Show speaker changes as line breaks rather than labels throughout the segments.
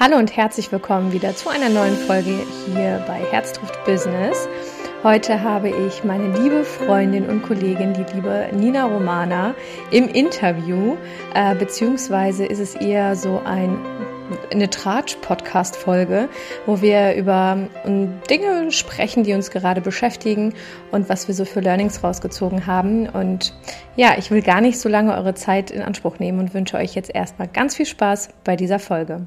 Hallo und herzlich willkommen wieder zu einer neuen Folge hier bei Herz trifft Business. Heute habe ich meine liebe Freundin und Kollegin, die liebe Nina Romana, im Interview, äh, beziehungsweise ist es eher so ein eine Tratsch-Podcast-Folge, wo wir über ähm, Dinge sprechen, die uns gerade beschäftigen und was wir so für Learnings rausgezogen haben. Und ja, ich will gar nicht so lange eure Zeit in Anspruch nehmen und wünsche euch jetzt erstmal ganz viel Spaß bei dieser Folge.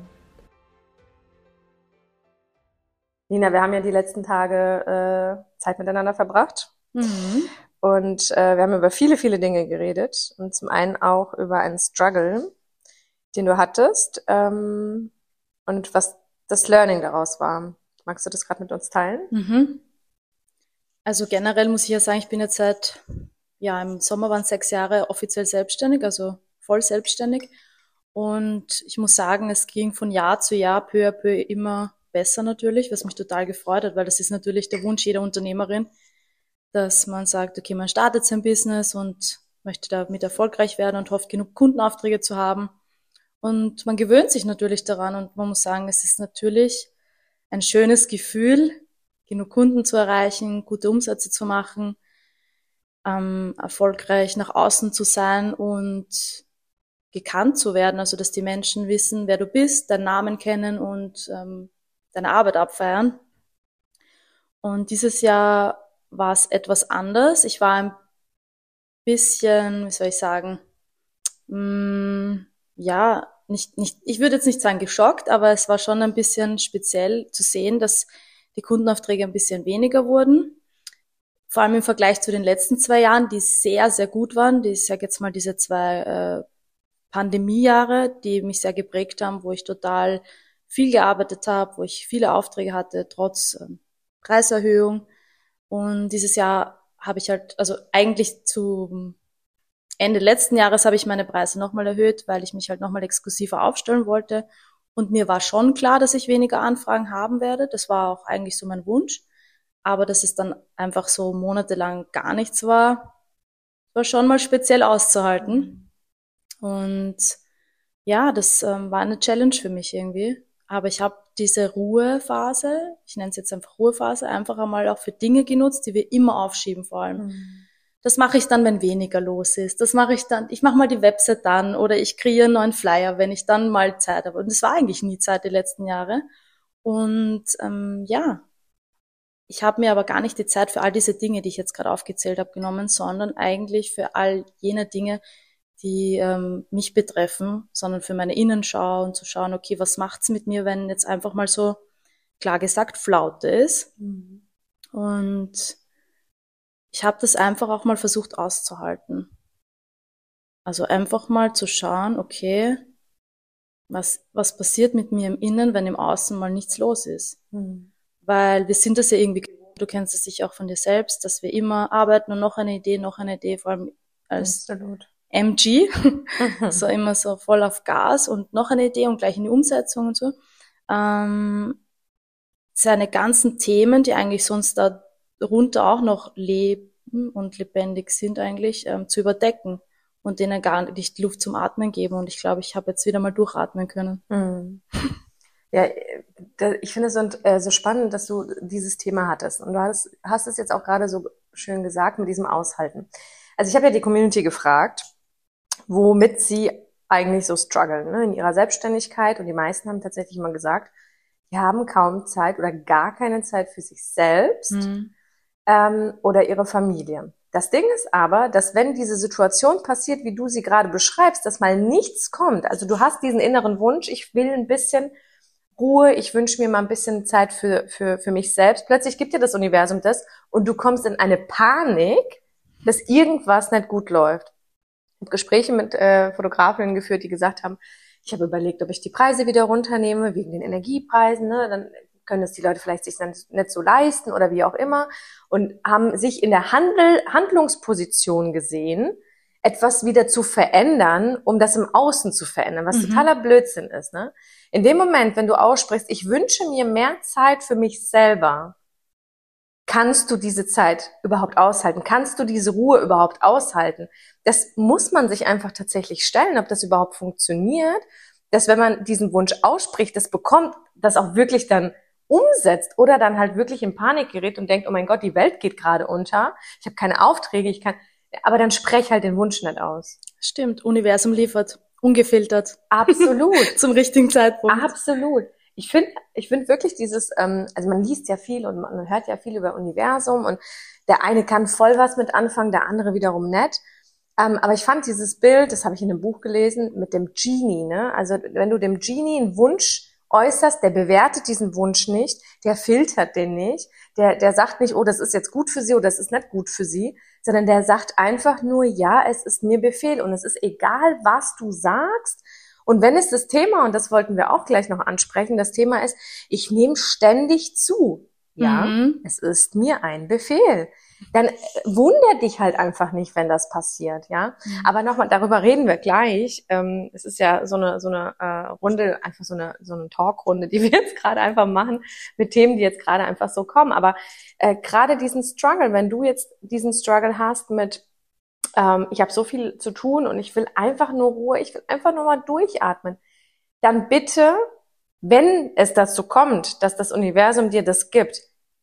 Nina, wir haben ja die letzten Tage äh, Zeit miteinander verbracht. Mhm. Und äh, wir haben über viele, viele Dinge geredet. Und zum einen auch über einen Struggle, den du hattest ähm, und was das Learning daraus war. Magst du das gerade mit uns teilen?
Mhm. Also generell muss ich ja sagen, ich bin jetzt seit, ja, im Sommer waren sechs Jahre offiziell selbstständig, also voll selbstständig. Und ich muss sagen, es ging von Jahr zu Jahr peu à peu immer besser natürlich, was mich total gefreut hat, weil das ist natürlich der Wunsch jeder Unternehmerin, dass man sagt, okay, man startet sein Business und möchte damit erfolgreich werden und hofft, genug Kundenaufträge zu haben. Und man gewöhnt sich natürlich daran und man muss sagen, es ist natürlich ein schönes Gefühl, genug Kunden zu erreichen, gute Umsätze zu machen, ähm, erfolgreich nach außen zu sein und gekannt zu werden, also dass die Menschen wissen, wer du bist, deinen Namen kennen und ähm, deine Arbeit abfeiern. Und dieses Jahr war es etwas anders. Ich war ein bisschen, wie soll ich sagen, mh, mm, ja, nicht, nicht, ich würde jetzt nicht sagen geschockt, aber es war schon ein bisschen speziell zu sehen, dass die Kundenaufträge ein bisschen weniger wurden. Vor allem im Vergleich zu den letzten zwei Jahren, die sehr, sehr gut waren. Die, ich sage jetzt mal, diese zwei äh, Pandemiejahre, die mich sehr geprägt haben, wo ich total viel gearbeitet habe, wo ich viele Aufträge hatte, trotz äh, Preiserhöhung. Und dieses Jahr habe ich halt, also eigentlich zu Ende letzten Jahres habe ich meine Preise nochmal erhöht, weil ich mich halt nochmal exklusiver aufstellen wollte. Und mir war schon klar, dass ich weniger Anfragen haben werde. Das war auch eigentlich so mein Wunsch. Aber dass es dann einfach so monatelang gar nichts war, war schon mal speziell auszuhalten. Und ja, das ähm, war eine Challenge für mich irgendwie. Aber ich habe diese Ruhephase, ich nenne es jetzt einfach Ruhephase, einfach einmal auch für Dinge genutzt, die wir immer aufschieben vor allem. Mhm. Das mache ich dann, wenn weniger los ist. Das mache ich dann, ich mache mal die Website dann oder ich kreiere einen neuen Flyer, wenn ich dann mal Zeit habe. Und es war eigentlich nie Zeit die letzten Jahre. Und ähm, ja, ich habe mir aber gar nicht die Zeit für all diese Dinge, die ich jetzt gerade aufgezählt habe, genommen, sondern eigentlich für all jene Dinge, die ähm, mich betreffen, sondern für meine Innenschau und zu schauen, okay, was macht's mit mir, wenn jetzt einfach mal so klar gesagt Flaute ist. Mhm. Und ich habe das einfach auch mal versucht auszuhalten. Also einfach mal zu schauen, okay, was, was passiert mit mir im Innen, wenn im Außen mal nichts los ist. Mhm. Weil wir sind das ja irgendwie du kennst es sicher auch von dir selbst, dass wir immer arbeiten und noch eine Idee, noch eine Idee, vor allem als Absolut. MG, so immer so voll auf Gas und noch eine Idee und gleich in die Umsetzung und so. Ähm, seine ganzen Themen, die eigentlich sonst da runter auch noch leben und lebendig sind eigentlich, ähm, zu überdecken und denen gar nicht Luft zum Atmen geben. Und ich glaube, ich habe jetzt wieder mal durchatmen können. Mhm.
Ja, ich finde es so, äh, so spannend, dass du dieses Thema hattest. Und du hast, hast es jetzt auch gerade so schön gesagt mit diesem Aushalten. Also ich habe ja die Community gefragt, womit sie eigentlich so strugglen ne, in ihrer Selbstständigkeit. Und die meisten haben tatsächlich immer gesagt, die haben kaum Zeit oder gar keine Zeit für sich selbst. Mhm ähm, oder ihre Familie. Das Ding ist aber, dass wenn diese Situation passiert, wie du sie gerade beschreibst, dass mal nichts kommt, also du hast diesen inneren Wunsch, ich will ein bisschen Ruhe, ich wünsche mir mal ein bisschen Zeit für, für, für mich selbst. Plötzlich gibt dir das Universum das und du kommst in eine Panik, dass irgendwas nicht gut läuft. Ich habe Gespräche mit äh, Fotografinnen geführt, die gesagt haben, ich habe überlegt, ob ich die Preise wieder runternehme, wegen den Energiepreisen. Ne? Dann können es die Leute vielleicht sich nicht so leisten oder wie auch immer und haben sich in der Handel, Handlungsposition gesehen, etwas wieder zu verändern, um das im Außen zu verändern, was mhm. totaler Blödsinn ist. Ne? In dem Moment, wenn du aussprichst, ich wünsche mir mehr Zeit für mich selber, kannst du diese Zeit überhaupt aushalten? Kannst du diese Ruhe überhaupt aushalten? Das muss man sich einfach tatsächlich stellen, ob das überhaupt funktioniert dass wenn man diesen Wunsch ausspricht, das bekommt, das auch wirklich dann umsetzt oder dann halt wirklich in Panik gerät und denkt, oh mein Gott, die Welt geht gerade unter, ich habe keine Aufträge, ich kann, aber dann sprech halt den Wunsch nicht aus.
Stimmt, Universum liefert, ungefiltert.
Absolut.
Zum richtigen Zeitpunkt.
Absolut. Ich finde, ich finde wirklich dieses, ähm, also man liest ja viel und man hört ja viel über Universum und der eine kann voll was mit anfangen, der andere wiederum nett. Ähm, aber ich fand dieses Bild, das habe ich in einem Buch gelesen, mit dem Genie, ne? Also wenn du dem Genie einen Wunsch äußerst, der bewertet diesen Wunsch nicht, der filtert den nicht, der, der sagt nicht, oh, das ist jetzt gut für sie oder das ist nicht gut für sie, sondern der sagt einfach nur, ja, es ist mir Befehl und es ist egal, was du sagst. Und wenn es das Thema, und das wollten wir auch gleich noch ansprechen, das Thema ist, ich nehme ständig zu. Ja, mhm. es ist mir ein Befehl dann äh, wunder dich halt einfach nicht, wenn das passiert, ja. Mhm. Aber nochmal, darüber reden wir gleich. Ähm, es ist ja so eine so eine äh, Runde, einfach so eine so eine Talkrunde, die wir jetzt gerade einfach machen mit Themen, die jetzt gerade einfach so kommen. Aber äh, gerade diesen Struggle, wenn du jetzt diesen Struggle hast mit ähm, ich habe so viel zu tun und ich will einfach nur Ruhe, ich will einfach nur mal durchatmen, dann bitte, wenn es dazu kommt, dass das Universum dir das gibt,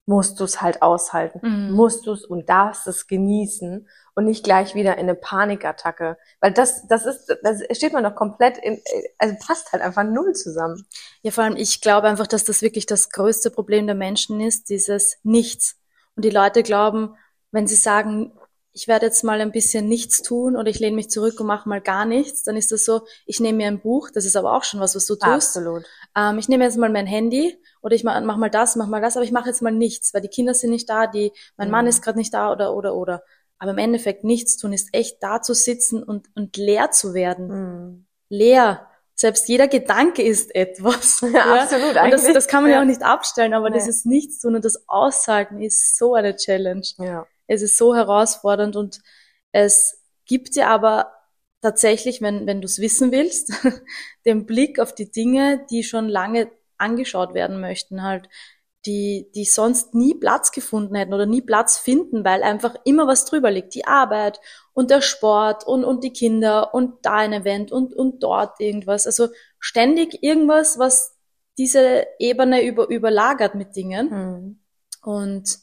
musst du es halt aushalten, mhm. musst du es und darfst es genießen und nicht gleich wieder in eine Panikattacke, weil das das ist das steht man doch komplett in also passt halt einfach null zusammen.
Ja, vor allem ich glaube einfach, dass das wirklich das größte Problem der Menschen ist, dieses Nichts. Und die Leute glauben, wenn sie sagen, ich werde jetzt mal ein bisschen nichts tun oder ich lehne mich zurück und mache mal gar nichts, dann ist das so, ich nehme mir ein Buch, das ist aber auch schon was, was du tust.
Absolut.
Ähm, ich nehme jetzt mal mein Handy oder ich mache mal das, mach mal das, aber ich mache jetzt mal nichts, weil die Kinder sind nicht da, die, mein mhm. Mann ist gerade nicht da oder oder oder. Aber im Endeffekt nichts tun ist echt da zu sitzen und, und leer zu werden. Mhm. Leer. Selbst jeder Gedanke ist etwas.
Ja, ja? absolut.
Und das, das kann man ja. ja auch nicht abstellen, aber nee. das ist nichts tun und das Aushalten ist so eine Challenge.
Ja.
Es ist so herausfordernd und es gibt dir aber tatsächlich, wenn, wenn du es wissen willst, den Blick auf die Dinge, die schon lange angeschaut werden möchten, halt, die, die sonst nie Platz gefunden hätten oder nie Platz finden, weil einfach immer was drüber liegt. Die Arbeit und der Sport und, und die Kinder und da ein Event und, und dort irgendwas. Also ständig irgendwas, was diese Ebene über, überlagert mit Dingen. Mhm. Und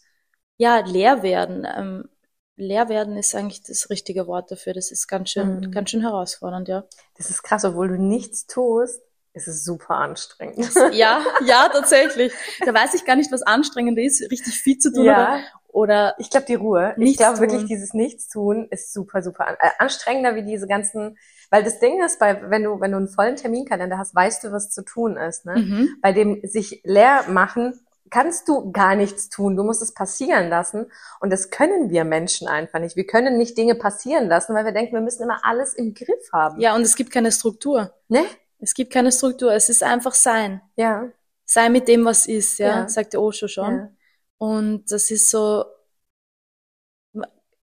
ja, leer werden. Ähm, leer werden ist eigentlich das richtige Wort dafür. Das ist ganz schön, mhm. ganz schön herausfordernd, ja.
Das ist krass, obwohl du nichts tust, ist es super anstrengend.
Ja, ja, tatsächlich. Da weiß ich gar nicht, was anstrengend ist, richtig viel zu tun
ja.
oder, oder
ich glaube die Ruhe. Ich glaube wirklich dieses Nichtstun ist super super an, äh, anstrengender wie diese ganzen, weil das Ding ist, bei wenn du wenn du einen vollen Terminkalender hast, weißt du, was zu tun ist. Ne? Mhm. Bei dem sich leer machen kannst du gar nichts tun. Du musst es passieren lassen. Und das können wir Menschen einfach nicht. Wir können nicht Dinge passieren lassen, weil wir denken, wir müssen immer alles im Griff haben.
Ja, und es gibt keine Struktur.
Ne?
Es gibt keine Struktur. Es ist einfach sein.
Ja.
Sei mit dem, was ist, ja, ja. sagt der Osho schon. Ja. Und das ist so,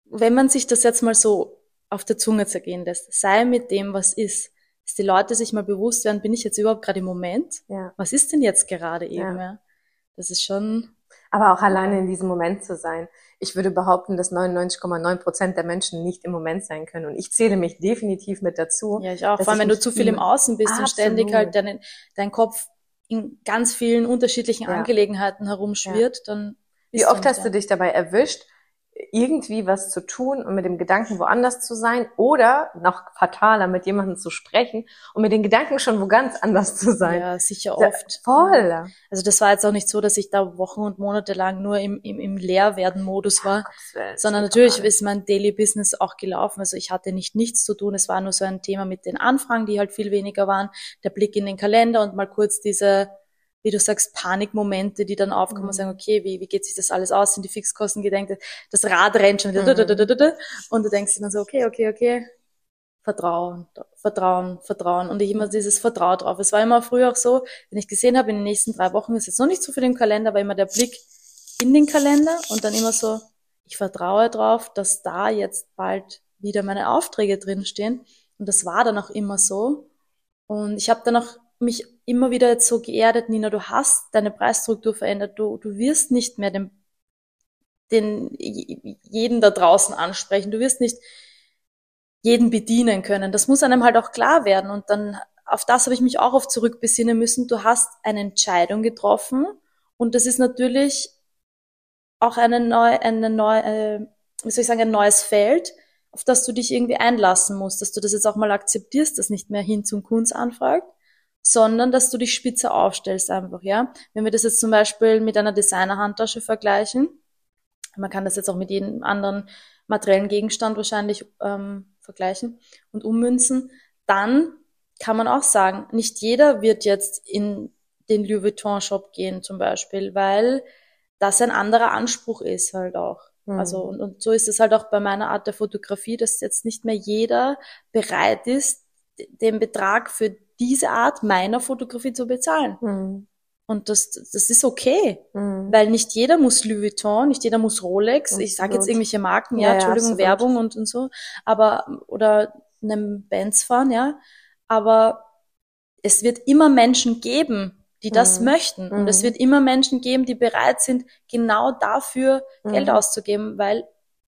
wenn man sich das jetzt mal so auf der Zunge zergehen lässt, sei mit dem, was ist, dass die Leute sich mal bewusst werden, bin ich jetzt überhaupt gerade im Moment?
Ja.
Was ist denn jetzt gerade eben? Ja. Das ist schon.
Aber auch alleine in diesem Moment zu sein. Ich würde behaupten, dass 99,9 Prozent der Menschen nicht im Moment sein können. Und ich zähle mich definitiv mit dazu.
Ja, ich auch. Vor allem, wenn du zu viel im Außen bist absolut. und ständig halt dein, dein Kopf in ganz vielen unterschiedlichen ja. Angelegenheiten herumschwirrt, ja. dann.
Wie oft hast du dich dabei erwischt, irgendwie was zu tun und mit dem Gedanken woanders zu sein oder noch fataler mit jemandem zu sprechen und mit den Gedanken schon wo ganz anders zu sein.
Ja, sicher oft.
Voll.
Also das war jetzt auch nicht so, dass ich da Wochen und Monate lang nur im, im, im Leerwerden-Modus war, Ach, sondern natürlich ist mein Daily Business auch gelaufen. Also ich hatte nicht nichts zu tun. Es war nur so ein Thema mit den Anfragen, die halt viel weniger waren, der Blick in den Kalender und mal kurz diese wie du sagst, Panikmomente, die dann aufkommen mhm. und sagen, okay, wie, wie geht sich das alles aus? Sind die Fixkosten gedenkt? Das Rad rennt schon wieder. Mhm. Und du denkst dir dann so, okay, okay, okay. Vertrauen, Vertrauen, Vertrauen. Und ich immer dieses Vertrauen drauf. Es war immer früher auch so, wenn ich gesehen habe, in den nächsten drei Wochen ist jetzt noch nicht so viel im Kalender, aber immer der Blick in den Kalender und dann immer so, ich vertraue drauf, dass da jetzt bald wieder meine Aufträge drinstehen. Und das war dann auch immer so. Und ich habe dann auch mich immer wieder jetzt so geerdet, Nina, du hast deine Preisstruktur verändert, du, du wirst nicht mehr den, den, jeden da draußen ansprechen, du wirst nicht jeden bedienen können. Das muss einem halt auch klar werden und dann auf das habe ich mich auch oft zurückbesinnen müssen. Du hast eine Entscheidung getroffen und das ist natürlich auch eine neue, eine neue, äh, wie soll ich sagen, ein neues Feld, auf das du dich irgendwie einlassen musst, dass du das jetzt auch mal akzeptierst, dass nicht mehr hin zum Kunst anfragt, sondern dass du dich spitze aufstellst einfach, ja. Wenn wir das jetzt zum Beispiel mit einer Designer-Handtasche vergleichen, man kann das jetzt auch mit jedem anderen materiellen Gegenstand wahrscheinlich ähm, vergleichen und ummünzen, dann kann man auch sagen, nicht jeder wird jetzt in den Louis Vuitton Shop gehen zum Beispiel, weil das ein anderer Anspruch ist halt auch. Mhm. Also und, und so ist es halt auch bei meiner Art der Fotografie, dass jetzt nicht mehr jeder bereit ist, den Betrag für diese Art meiner Fotografie zu bezahlen. Mhm. Und das, das ist okay, mhm. weil nicht jeder muss Louis Vuitton, nicht jeder muss Rolex. Absolut. Ich sage jetzt irgendwelche Marken, ja, ja Entschuldigung, ja, Werbung und, und so, aber oder einem Benz fahren, ja. Aber es wird immer Menschen geben, die das mhm. möchten. Und es mhm. wird immer Menschen geben, die bereit sind, genau dafür Geld mhm. auszugeben, weil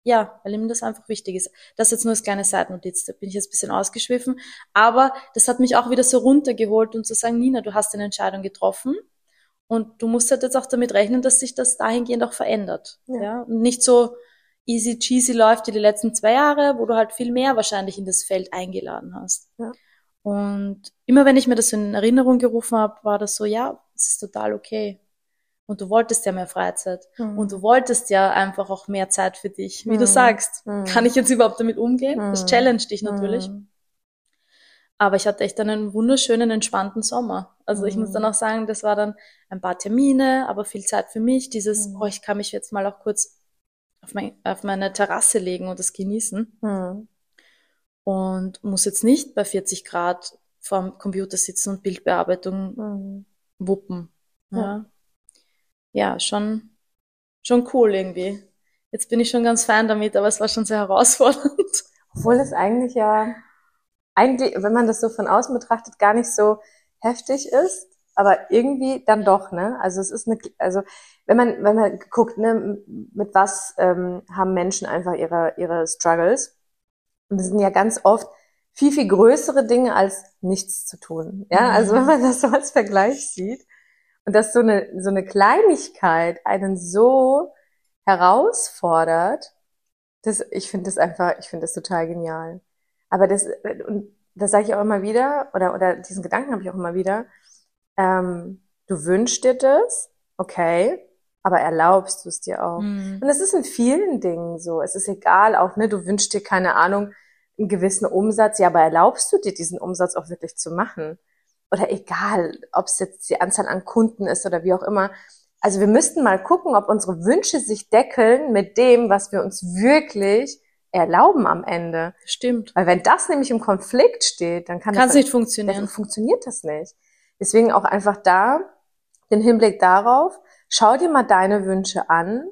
ja, weil ihm das einfach wichtig ist. Das ist jetzt nur das kleine Seitennotiz, da bin ich jetzt ein bisschen ausgeschwiffen. Aber das hat mich auch wieder so runtergeholt und zu sagen, Nina, du hast eine Entscheidung getroffen und du musst halt jetzt auch damit rechnen, dass sich das dahingehend auch verändert. Ja. ja? Und nicht so easy cheesy läuft wie die letzten zwei Jahre, wo du halt viel mehr wahrscheinlich in das Feld eingeladen hast. Ja. Und immer wenn ich mir das in Erinnerung gerufen habe, war das so, ja, es ist total okay. Und du wolltest ja mehr Freizeit. Mhm. Und du wolltest ja einfach auch mehr Zeit für dich. Wie mhm. du sagst, mhm. kann ich jetzt überhaupt damit umgehen? Das mhm. challenge dich natürlich. Mhm. Aber ich hatte echt einen wunderschönen, entspannten Sommer. Also ich muss dann mhm. auch sagen, das war dann ein paar Termine, aber viel Zeit für mich. Dieses, oh, ich kann mich jetzt mal auch kurz auf, mein, auf meine Terrasse legen und das genießen. Und muss jetzt nicht bei 40 Grad vorm Computer sitzen und Bildbearbeitung wuppen. Ja. ja ja, schon, schon cool irgendwie. Jetzt bin ich schon ganz fein damit, aber es war schon sehr herausfordernd.
Obwohl es eigentlich ja, eigentlich, wenn man das so von außen betrachtet, gar nicht so heftig ist, aber irgendwie dann doch, ne? Also es ist eine, also wenn man, wenn man guckt, ne, mit was ähm, haben Menschen einfach ihre, ihre Struggles. Und das sind ja ganz oft viel, viel größere Dinge als nichts zu tun. Ja, also mhm. wenn man das so als Vergleich sieht, und dass so eine, so eine Kleinigkeit einen so herausfordert, das, ich finde das einfach, ich finde das total genial. Aber das, und das sage ich auch immer wieder, oder, oder diesen Gedanken habe ich auch immer wieder, ähm, du wünschst dir das, okay, aber erlaubst du es dir auch. Mhm. Und das ist in vielen Dingen so. Es ist egal, auch, ne, du wünschst dir keine Ahnung, einen gewissen Umsatz, ja, aber erlaubst du dir diesen Umsatz auch wirklich zu machen? Oder egal, ob es jetzt die Anzahl an Kunden ist oder wie auch immer. Also wir müssten mal gucken, ob unsere Wünsche sich deckeln mit dem, was wir uns wirklich erlauben am Ende.
Stimmt.
Weil wenn das nämlich im Konflikt steht, dann kann
Kann's das nicht funktionieren.
Dann funktioniert das nicht. Deswegen auch einfach da den Hinblick darauf, schau dir mal deine Wünsche an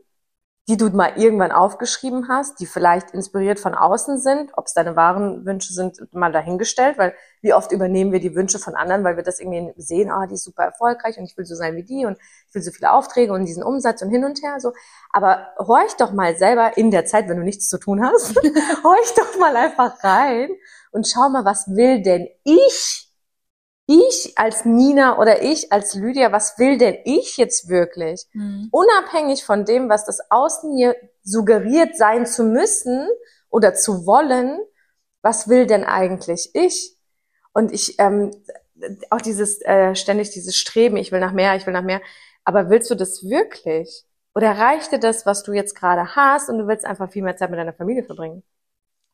die du mal irgendwann aufgeschrieben hast, die vielleicht inspiriert von außen sind, ob es deine wahren Wünsche sind, mal dahingestellt, weil wie oft übernehmen wir die Wünsche von anderen, weil wir das irgendwie sehen, ah, die ist super erfolgreich und ich will so sein wie die und ich will so viele Aufträge und diesen Umsatz und hin und her so. Aber horch doch mal selber in der Zeit, wenn du nichts zu tun hast, horch doch mal einfach rein und schau mal, was will denn ich ich als Nina oder ich als Lydia, was will denn ich jetzt wirklich? Mhm. Unabhängig von dem, was das Außen mir suggeriert sein zu müssen oder zu wollen, was will denn eigentlich ich? Und ich, ähm, auch dieses äh, ständig dieses Streben, ich will nach mehr, ich will nach mehr. Aber willst du das wirklich? Oder reicht dir das, was du jetzt gerade hast und du willst einfach viel mehr Zeit mit deiner Familie verbringen?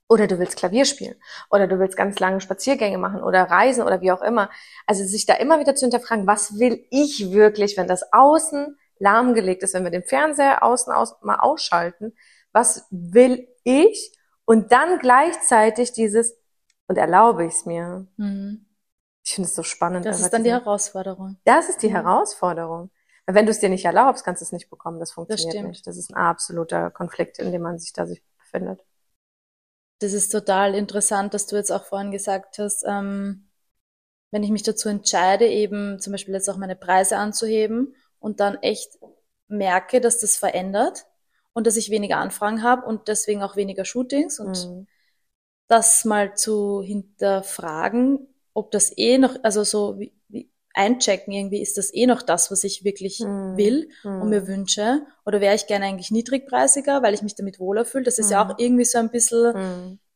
Oder du willst Klavier spielen. Oder du willst ganz lange Spaziergänge machen oder reisen oder wie auch immer. Also sich da immer wieder zu hinterfragen, was will ich wirklich, wenn das Außen lahmgelegt ist, wenn wir den Fernseher außen aus, mal ausschalten, was will ich? Und dann gleichzeitig dieses, und erlaube ich es mir. Mhm. Ich finde es so spannend.
Das ist dann die Herausforderung.
Das ist die mhm. Herausforderung. Wenn du es dir nicht erlaubst, kannst du es nicht bekommen. Das funktioniert das nicht. Das ist ein absoluter Konflikt, in dem man sich da sich befindet.
Das ist total interessant, dass du jetzt auch vorhin gesagt hast, ähm, wenn ich mich dazu entscheide, eben zum Beispiel jetzt auch meine Preise anzuheben und dann echt merke, dass das verändert und dass ich weniger Anfragen habe und deswegen auch weniger Shootings und mhm. das mal zu hinterfragen, ob das eh noch, also so wie, wie einchecken irgendwie, ist das eh noch das, was ich wirklich
Mhm.
will und mir wünsche? Oder wäre ich gerne eigentlich niedrigpreisiger, weil ich mich damit wohler fühle? Das ist ja
Mhm.
auch irgendwie so ein bisschen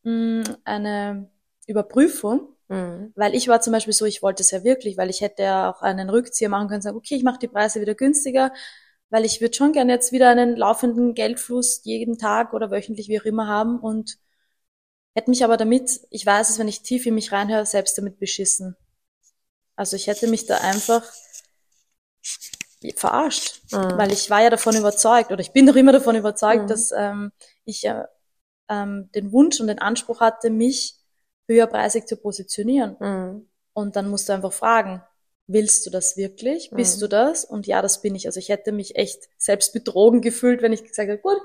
mh, eine Überprüfung. Weil ich war zum Beispiel so, ich wollte es ja wirklich, weil ich hätte ja auch einen Rückzieher machen können, sagen, okay, ich mache die Preise wieder günstiger, weil ich würde schon gerne jetzt wieder einen laufenden Geldfluss jeden Tag oder wöchentlich, wie auch immer, haben und hätte mich aber damit, ich weiß es, wenn ich tief in mich reinhöre, selbst damit beschissen. Also ich hätte mich da einfach verarscht,
Mhm.
weil ich war ja davon überzeugt oder ich bin doch immer davon überzeugt,
Mhm.
dass ähm, ich ja ähm, den Wunsch und den Anspruch hatte, mich höherpreisig zu positionieren.
Mhm.
Und dann musst du einfach fragen, willst du das wirklich? Bist
Mhm.
du das? Und ja, das bin ich. Also ich hätte mich echt selbst betrogen gefühlt, wenn ich gesagt hätte, gut,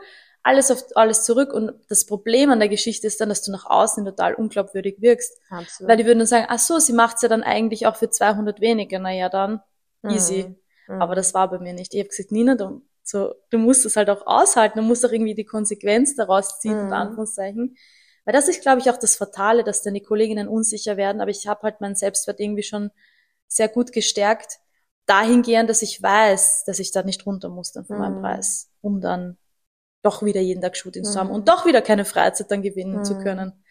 alles auf alles zurück. Und das Problem an der Geschichte ist dann, dass du nach außen total unglaubwürdig wirkst.
Absolut.
Weil die würden dann sagen, ach so, sie macht's ja dann eigentlich auch für 200 weniger. Naja, dann easy.
Mhm.
Aber das war bei mir nicht. Ich habe gesagt, Nina, du, so, du musst es halt auch aushalten, du musst auch irgendwie die Konsequenz daraus ziehen,
Mhm.
unter Anführungszeichen. Weil das ist, glaube ich, auch das Fatale, dass dann die Kolleginnen unsicher werden, aber ich habe halt meinen Selbstwert irgendwie schon sehr gut gestärkt, dahingehend, dass ich weiß, dass ich da nicht runter muss dann von meinem
Mhm.
Preis, um dann doch wieder jeden Tag Shootings zu haben
Mhm.
und doch wieder keine Freizeit dann gewinnen zu
Mhm.
können.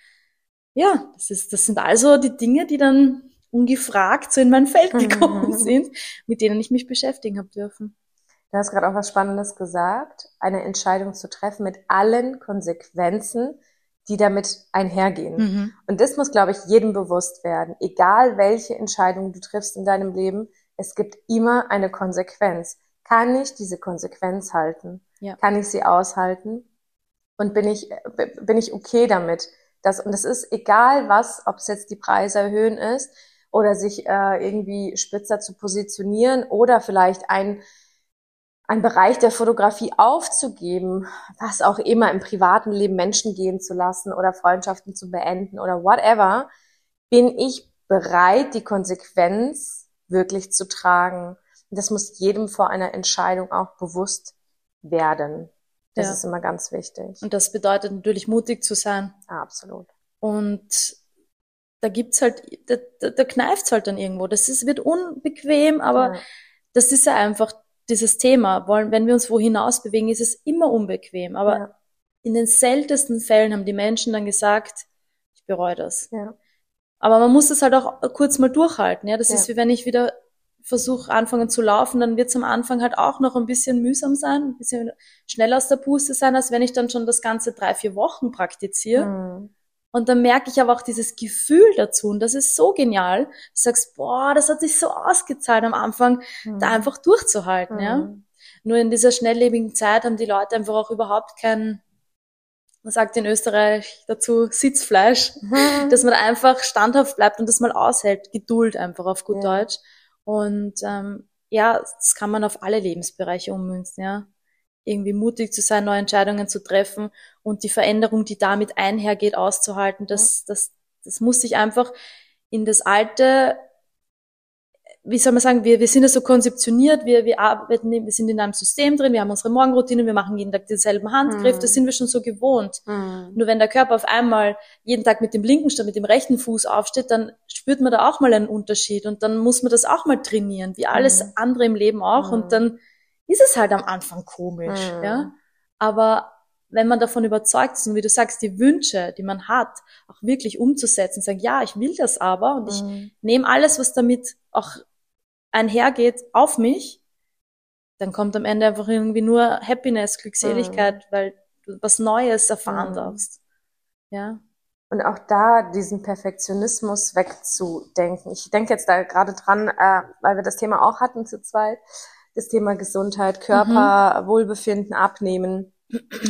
Ja, das ist, das sind also die Dinge, die dann ungefragt so in mein Feld gekommen
Mhm.
sind, mit denen ich mich beschäftigen habe dürfen.
Du hast gerade auch was Spannendes gesagt, eine Entscheidung zu treffen mit allen Konsequenzen, die damit einhergehen.
Mhm.
Und das muss, glaube ich, jedem bewusst werden. Egal welche Entscheidung du triffst in deinem Leben, es gibt immer eine Konsequenz. Kann ich diese Konsequenz halten?
Ja.
Kann ich sie aushalten? Und bin ich, b- bin ich okay damit? Das, und das ist egal was, ob es jetzt die Preise erhöhen ist oder sich äh, irgendwie spitzer zu positionieren oder vielleicht ein einen Bereich der Fotografie aufzugeben, was auch immer im privaten Leben Menschen gehen zu lassen oder Freundschaften zu beenden oder whatever, bin ich bereit, die Konsequenz wirklich zu tragen. Und das muss jedem vor einer Entscheidung auch bewusst werden. Das
Ja.
ist immer ganz wichtig.
Und das bedeutet natürlich mutig zu sein.
Absolut.
Und da gibt's halt, da, da, da kneift's halt dann irgendwo. Das ist, wird unbequem, aber
Ja.
das ist ja einfach dieses Thema. Wollen, wenn wir uns wo hinaus bewegen, ist es immer unbequem. Aber
Ja.
in den seltensten Fällen haben die Menschen dann gesagt, ich bereue das.
Ja.
Aber man muss es halt auch kurz mal durchhalten. Ja, das ist wie wenn ich wieder versuche anfangen zu laufen, dann wird es am Anfang halt auch noch ein bisschen mühsam sein, ein bisschen schneller aus der Puste sein, als wenn ich dann schon das ganze drei, vier Wochen praktiziere.
Mhm.
Und dann merke ich aber auch dieses Gefühl dazu. Und das ist so genial. Du sagst, boah, das hat sich so ausgezahlt am Anfang,
Mhm.
da einfach durchzuhalten, ja.
Mhm.
Nur in dieser schnelllebigen Zeit haben die Leute einfach auch überhaupt kein, man sagt in Österreich dazu, Sitzfleisch,
Mhm.
dass man einfach standhaft bleibt und das mal aushält. Geduld einfach auf gut
Ja.
Deutsch. Und ähm, ja, das kann man auf alle Lebensbereiche ummünzen, ja. Irgendwie mutig zu sein, neue Entscheidungen zu treffen und die Veränderung, die damit einhergeht, auszuhalten. Das, das, das muss sich einfach in das alte, wie soll man sagen, wir, wir sind ja so konzeptioniert, wir, wir arbeiten, wir sind in einem System drin, wir haben unsere Morgenroutine, wir machen jeden Tag denselben Handgriff,
Mhm.
das sind wir schon so gewohnt.
Mhm.
Nur wenn der Körper auf einmal jeden Tag mit dem linken statt mit dem rechten Fuß aufsteht, dann spürt man da auch mal einen Unterschied und dann muss man das auch mal trainieren, wie alles
Mhm.
andere im Leben auch
Mhm.
und dann ist es halt am Anfang komisch,
Mhm.
ja. Aber wenn man davon überzeugt ist und wie du sagst, die Wünsche, die man hat, auch wirklich umzusetzen, sagen, ja, ich will das aber und ich
Mhm.
nehme alles, was damit auch einhergeht, auf mich, dann kommt am Ende einfach irgendwie nur Happiness, Glückseligkeit, weil du was Neues erfahren
Mhm.
darfst. Ja.
Und auch da diesen Perfektionismus wegzudenken. Ich denke jetzt da gerade dran, äh, weil wir das Thema auch hatten zu zweit, das Thema Gesundheit, Körper, Wohlbefinden, Abnehmen.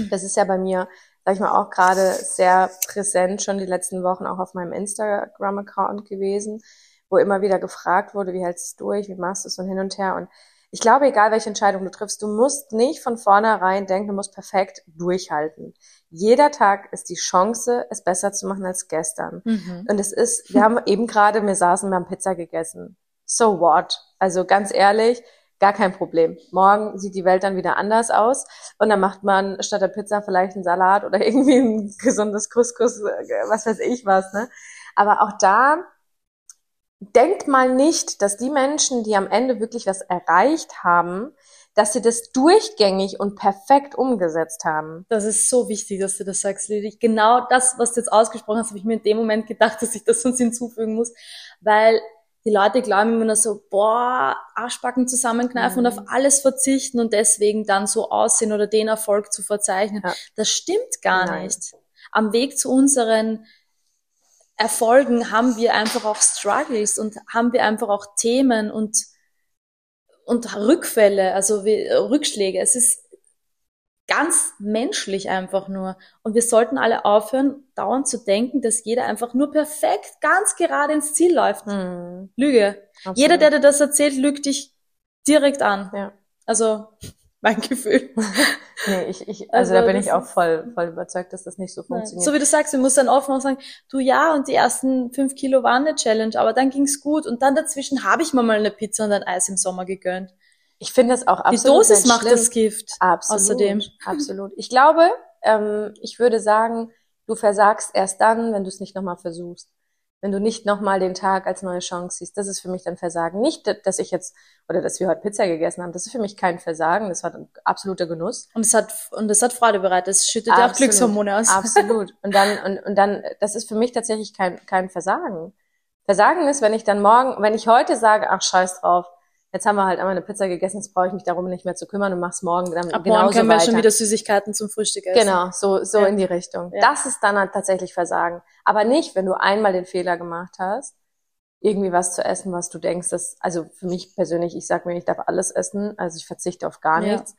Das ist ja bei mir, sag ich mal, auch gerade sehr präsent schon die letzten Wochen auch auf meinem Instagram-Account gewesen, wo immer wieder gefragt wurde, wie hältst du es durch, wie machst du es und hin und her. Und ich glaube, egal welche Entscheidung du triffst, du musst nicht von vornherein denken, du musst perfekt durchhalten. Jeder Tag ist die Chance, es besser zu machen als gestern.
Mhm.
Und es ist, wir haben eben gerade, wir saßen, wir haben Pizza gegessen. So what? Also ganz ehrlich, gar kein Problem. Morgen sieht die Welt dann wieder anders aus und dann macht man statt der Pizza vielleicht einen Salat oder irgendwie ein gesundes Couscous, äh, was weiß ich was, ne? Aber auch da denkt mal nicht, dass die Menschen, die am Ende wirklich was erreicht haben, dass sie das durchgängig und perfekt umgesetzt haben.
Das ist so wichtig, dass du das sagst, Lili. Genau das, was du jetzt ausgesprochen hast, habe ich mir in dem Moment gedacht, dass ich das uns hinzufügen muss, weil die Leute glauben immer nur so, boah, Arschbacken zusammenkneifen mhm. und auf alles verzichten und deswegen dann so aussehen oder den Erfolg zu verzeichnen. Ja. Das stimmt gar Nein. nicht. Am Weg zu unseren Erfolgen haben wir einfach auch Struggles und haben wir einfach auch Themen und und Rückfälle, also wie, Rückschläge. Es ist ganz menschlich einfach nur. Und wir sollten alle aufhören, dauernd zu denken, dass jeder einfach nur perfekt, ganz gerade ins Ziel läuft. Hm. Lüge. Absolut. Jeder, der dir das erzählt, lügt dich direkt an. Ja. Also, mein Gefühl.
nee, ich, ich, also, also da bin ich auch voll, voll überzeugt, dass das nicht so funktioniert.
So wie du sagst, du musst dann offen auch sagen, du ja, und die ersten fünf Kilo waren eine Challenge, aber dann ging's gut und dann dazwischen habe ich mir mal eine Pizza und ein Eis im Sommer gegönnt.
Ich finde das auch absolut.
Die Dosis macht schlimm. das Gift.
Absolut.
Außerdem.
Absolut. Ich glaube, ähm, ich würde sagen, du versagst erst dann, wenn du es nicht nochmal versuchst wenn du nicht nochmal den Tag als neue Chance siehst. Das ist für mich dann Versagen. Nicht, dass ich jetzt, oder dass wir heute Pizza gegessen haben, das ist für mich kein Versagen, das war ein absoluter Genuss.
Und es hat, und es hat Freude bereitet, das schüttet ja auch Glückshormone aus.
Absolut. Und dann, und, und dann, das ist für mich tatsächlich kein, kein Versagen. Versagen ist, wenn ich dann morgen, wenn ich heute sage, ach, scheiß drauf, jetzt haben wir halt einmal eine Pizza gegessen, jetzt brauche ich mich darum nicht mehr zu kümmern und mach's morgen dann
Ab morgen können wir schon wieder Süßigkeiten zum Frühstück essen.
Genau, so, so ja. in die Richtung. Ja. Das ist dann halt tatsächlich Versagen. Aber nicht, wenn du einmal den Fehler gemacht hast, irgendwie was zu essen, was du denkst, dass, also für mich persönlich, ich sag mir, ich darf alles essen, also ich verzichte auf gar nichts.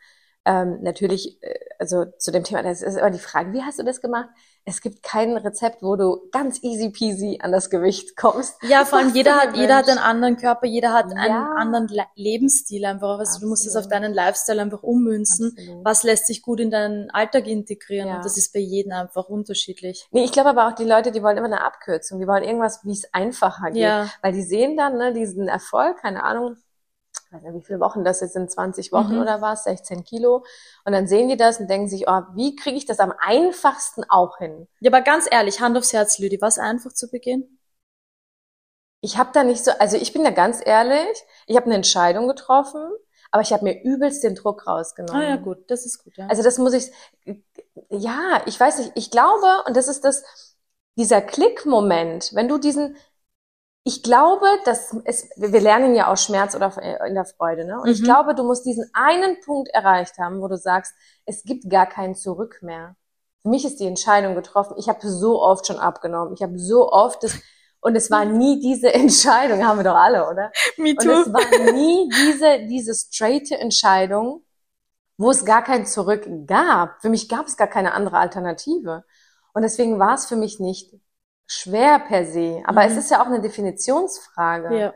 Ja. Ähm, natürlich, äh, also zu dem Thema, das ist immer die Frage, wie hast du das gemacht? Es gibt kein Rezept, wo du ganz easy peasy an das Gewicht kommst.
Ja, vor allem jeder hat, jeder hat einen anderen Körper, jeder hat ja. einen anderen Le Lebensstil einfach. Also du musst es auf deinen Lifestyle einfach ummünzen. Absolut. Was lässt sich gut in deinen Alltag integrieren? Ja. Und das ist bei jedem einfach unterschiedlich.
Nee, ich glaube aber auch die Leute, die wollen immer eine Abkürzung. Die wollen irgendwas, wie es einfacher geht. Ja. Weil die sehen dann, ne, diesen Erfolg, keine Ahnung, ich weiß nicht, wie viele Wochen das jetzt sind, 20 Wochen mhm. oder was, 16 Kilo. Und dann sehen die das und denken sich, oh, wie kriege ich das am einfachsten auch hin?
Ja, aber ganz ehrlich, Hand aufs Herz, Lüdi, was einfach zu Beginn?
Ich habe da nicht so, also ich bin da ganz ehrlich, ich habe eine Entscheidung getroffen, aber ich habe mir übelst den Druck rausgenommen.
Ah ja, gut, das ist gut, ja.
Also das muss ich, ja, ich weiß nicht, ich glaube, und das ist das, dieser Klickmoment, wenn du diesen, ich glaube, dass es, wir lernen ja aus Schmerz oder in der Freude, ne? Und mhm. ich glaube, du musst diesen einen Punkt erreicht haben, wo du sagst, es gibt gar kein Zurück mehr. Für mich ist die Entscheidung getroffen. Ich habe so oft schon abgenommen. Ich habe so oft das, und es war nie diese Entscheidung, haben wir doch alle, oder?
Me too.
Und es war nie diese, diese straighte Entscheidung, wo es gar kein Zurück gab. Für mich gab es gar keine andere Alternative. Und deswegen war es für mich nicht schwer per se, aber mhm. es ist ja auch eine Definitionsfrage. Ja.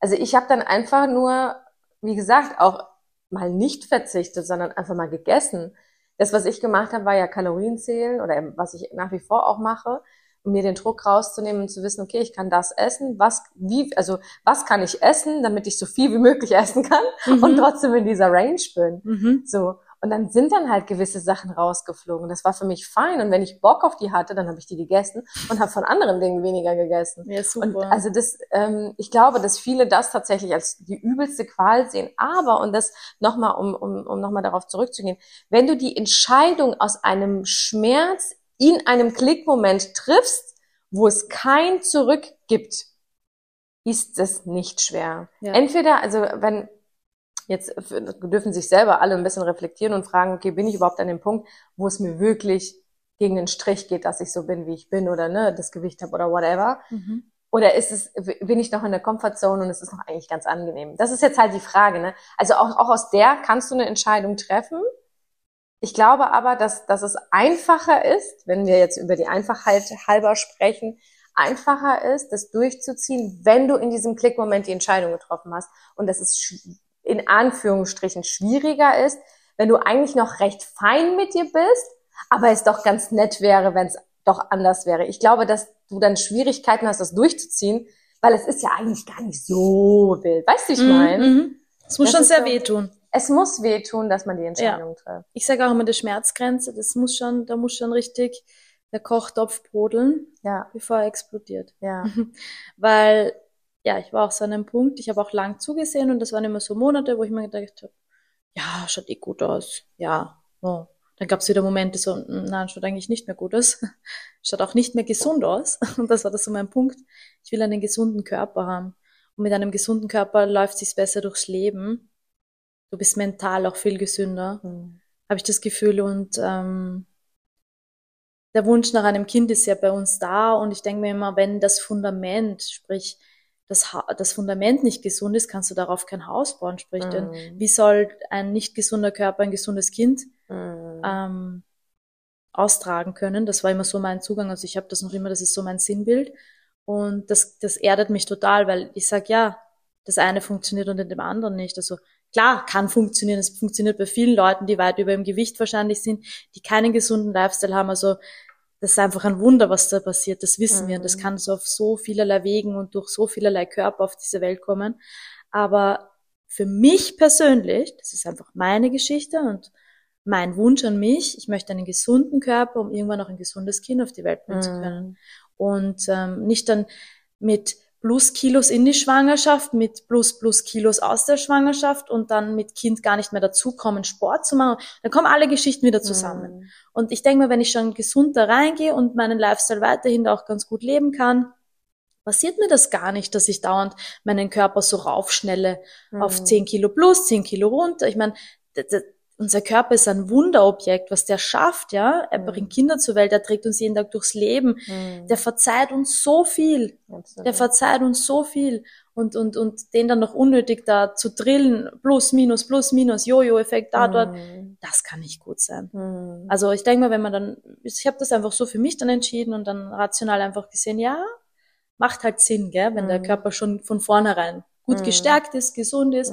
Also ich habe dann einfach nur, wie gesagt, auch mal nicht verzichtet, sondern einfach mal gegessen. Das, was ich gemacht habe, war ja Kalorien zählen oder was ich nach wie vor auch mache, um mir den Druck rauszunehmen und zu wissen, okay, ich kann das essen, was, wie, also was kann ich essen, damit ich so viel wie möglich essen kann mhm. und trotzdem in dieser Range bin. Mhm. So. Und dann sind dann halt gewisse Sachen rausgeflogen. Das war für mich fein. Und wenn ich Bock auf die hatte, dann habe ich die gegessen und habe von anderen Dingen weniger gegessen.
Ja, super.
Und also das, ähm, ich glaube, dass viele das tatsächlich als die übelste Qual sehen. Aber, und das nochmal, um, um, um nochmal darauf zurückzugehen, wenn du die Entscheidung aus einem Schmerz in einem Klickmoment triffst, wo es kein Zurück gibt, ist es nicht schwer. Ja. Entweder, also wenn, Jetzt dürfen sich selber alle ein bisschen reflektieren und fragen, okay, bin ich überhaupt an dem Punkt, wo es mir wirklich gegen den Strich geht, dass ich so bin, wie ich bin oder ne, das Gewicht habe oder whatever. Mhm. Oder ist es, bin ich noch in der Comfortzone und es ist noch eigentlich ganz angenehm? Das ist jetzt halt die Frage, ne? Also auch, auch aus der kannst du eine Entscheidung treffen. Ich glaube aber, dass, dass es einfacher ist, wenn wir jetzt über die Einfachheit halber sprechen, einfacher ist, das durchzuziehen, wenn du in diesem Klickmoment die Entscheidung getroffen hast. Und das ist in Anführungsstrichen schwieriger ist, wenn du eigentlich noch recht fein mit dir bist, aber es doch ganz nett wäre, wenn es doch anders wäre. Ich glaube, dass du dann Schwierigkeiten hast, das durchzuziehen, weil es ist ja eigentlich gar nicht so wild. Weißt du, ich meine? Mm -hmm.
Es muss das schon sehr so, wehtun.
Es muss wehtun, dass man die Entscheidung ja. trifft.
Ich sage auch immer die Schmerzgrenze, das muss schon, da muss schon richtig der Kochtopf brodeln, ja. bevor er explodiert.
Ja.
weil ja, ich war auch so an einem Punkt, ich habe auch lang zugesehen und das waren immer so Monate, wo ich mir gedacht habe, ja, schaut eh gut aus, ja, oh. Dann gab es wieder Momente so, nein, schaut eigentlich nicht mehr gut aus, schaut auch nicht mehr gesund aus und das war das so mein Punkt. Ich will einen gesunden Körper haben und mit einem gesunden Körper läuft es sich besser durchs Leben. Du bist mental auch viel gesünder, mhm. habe ich das Gefühl und ähm, der Wunsch nach einem Kind ist ja bei uns da und ich denke mir immer, wenn das Fundament, sprich das, ha das Fundament nicht gesund ist, kannst du darauf kein Haus bauen. Sprich, mhm. denn wie soll ein nicht gesunder Körper ein gesundes Kind mhm. ähm, austragen können? Das war immer so mein Zugang. Also ich habe das noch immer, das ist so mein Sinnbild. Und das, das erdet mich total, weil ich sag ja, das eine funktioniert und in dem anderen nicht. Also klar, kann funktionieren. Es funktioniert bei vielen Leuten, die weit über im Gewicht wahrscheinlich sind, die keinen gesunden Lifestyle haben. Also das ist einfach ein Wunder, was da passiert. Das wissen mhm. wir. Und das mhm. kann so auf so vielerlei Wegen und durch so vielerlei Körper auf diese Welt kommen. Aber für mich persönlich, das ist einfach meine Geschichte und mein Wunsch an mich, ich möchte einen gesunden Körper, um irgendwann auch ein gesundes Kind auf die Welt bringen mhm. zu können. Und ähm, nicht dann mit plus Kilos in die Schwangerschaft, mit plus plus Kilos aus der Schwangerschaft und dann mit Kind gar nicht mehr dazukommen, Sport zu machen. Dann kommen alle Geschichten wieder zusammen. Mhm. Und ich denke mir, wenn ich schon gesund da reingehe und meinen Lifestyle weiterhin auch ganz gut leben kann, passiert mir das gar nicht, dass ich dauernd meinen Körper so raufschnelle mhm. auf 10 Kilo plus, 10 Kilo runter. Ich meine, unser Körper ist ein Wunderobjekt, was der schafft, ja. Er mhm. bringt Kinder zur Welt, er trägt uns jeden Tag durchs Leben. Mhm. Der verzeiht uns so viel. Absolut. Der verzeiht uns so viel. Und, und, und den dann noch unnötig da zu drillen, plus, minus, plus, minus, Jojo-Effekt da, mhm. dort, das kann nicht gut sein. Mhm. Also ich denke mal, wenn man dann, ich habe das einfach so für mich dann entschieden und dann rational einfach gesehen, ja, macht halt Sinn, gell, wenn der mhm. Körper schon von vornherein gut mhm. gestärkt ist, gesund ist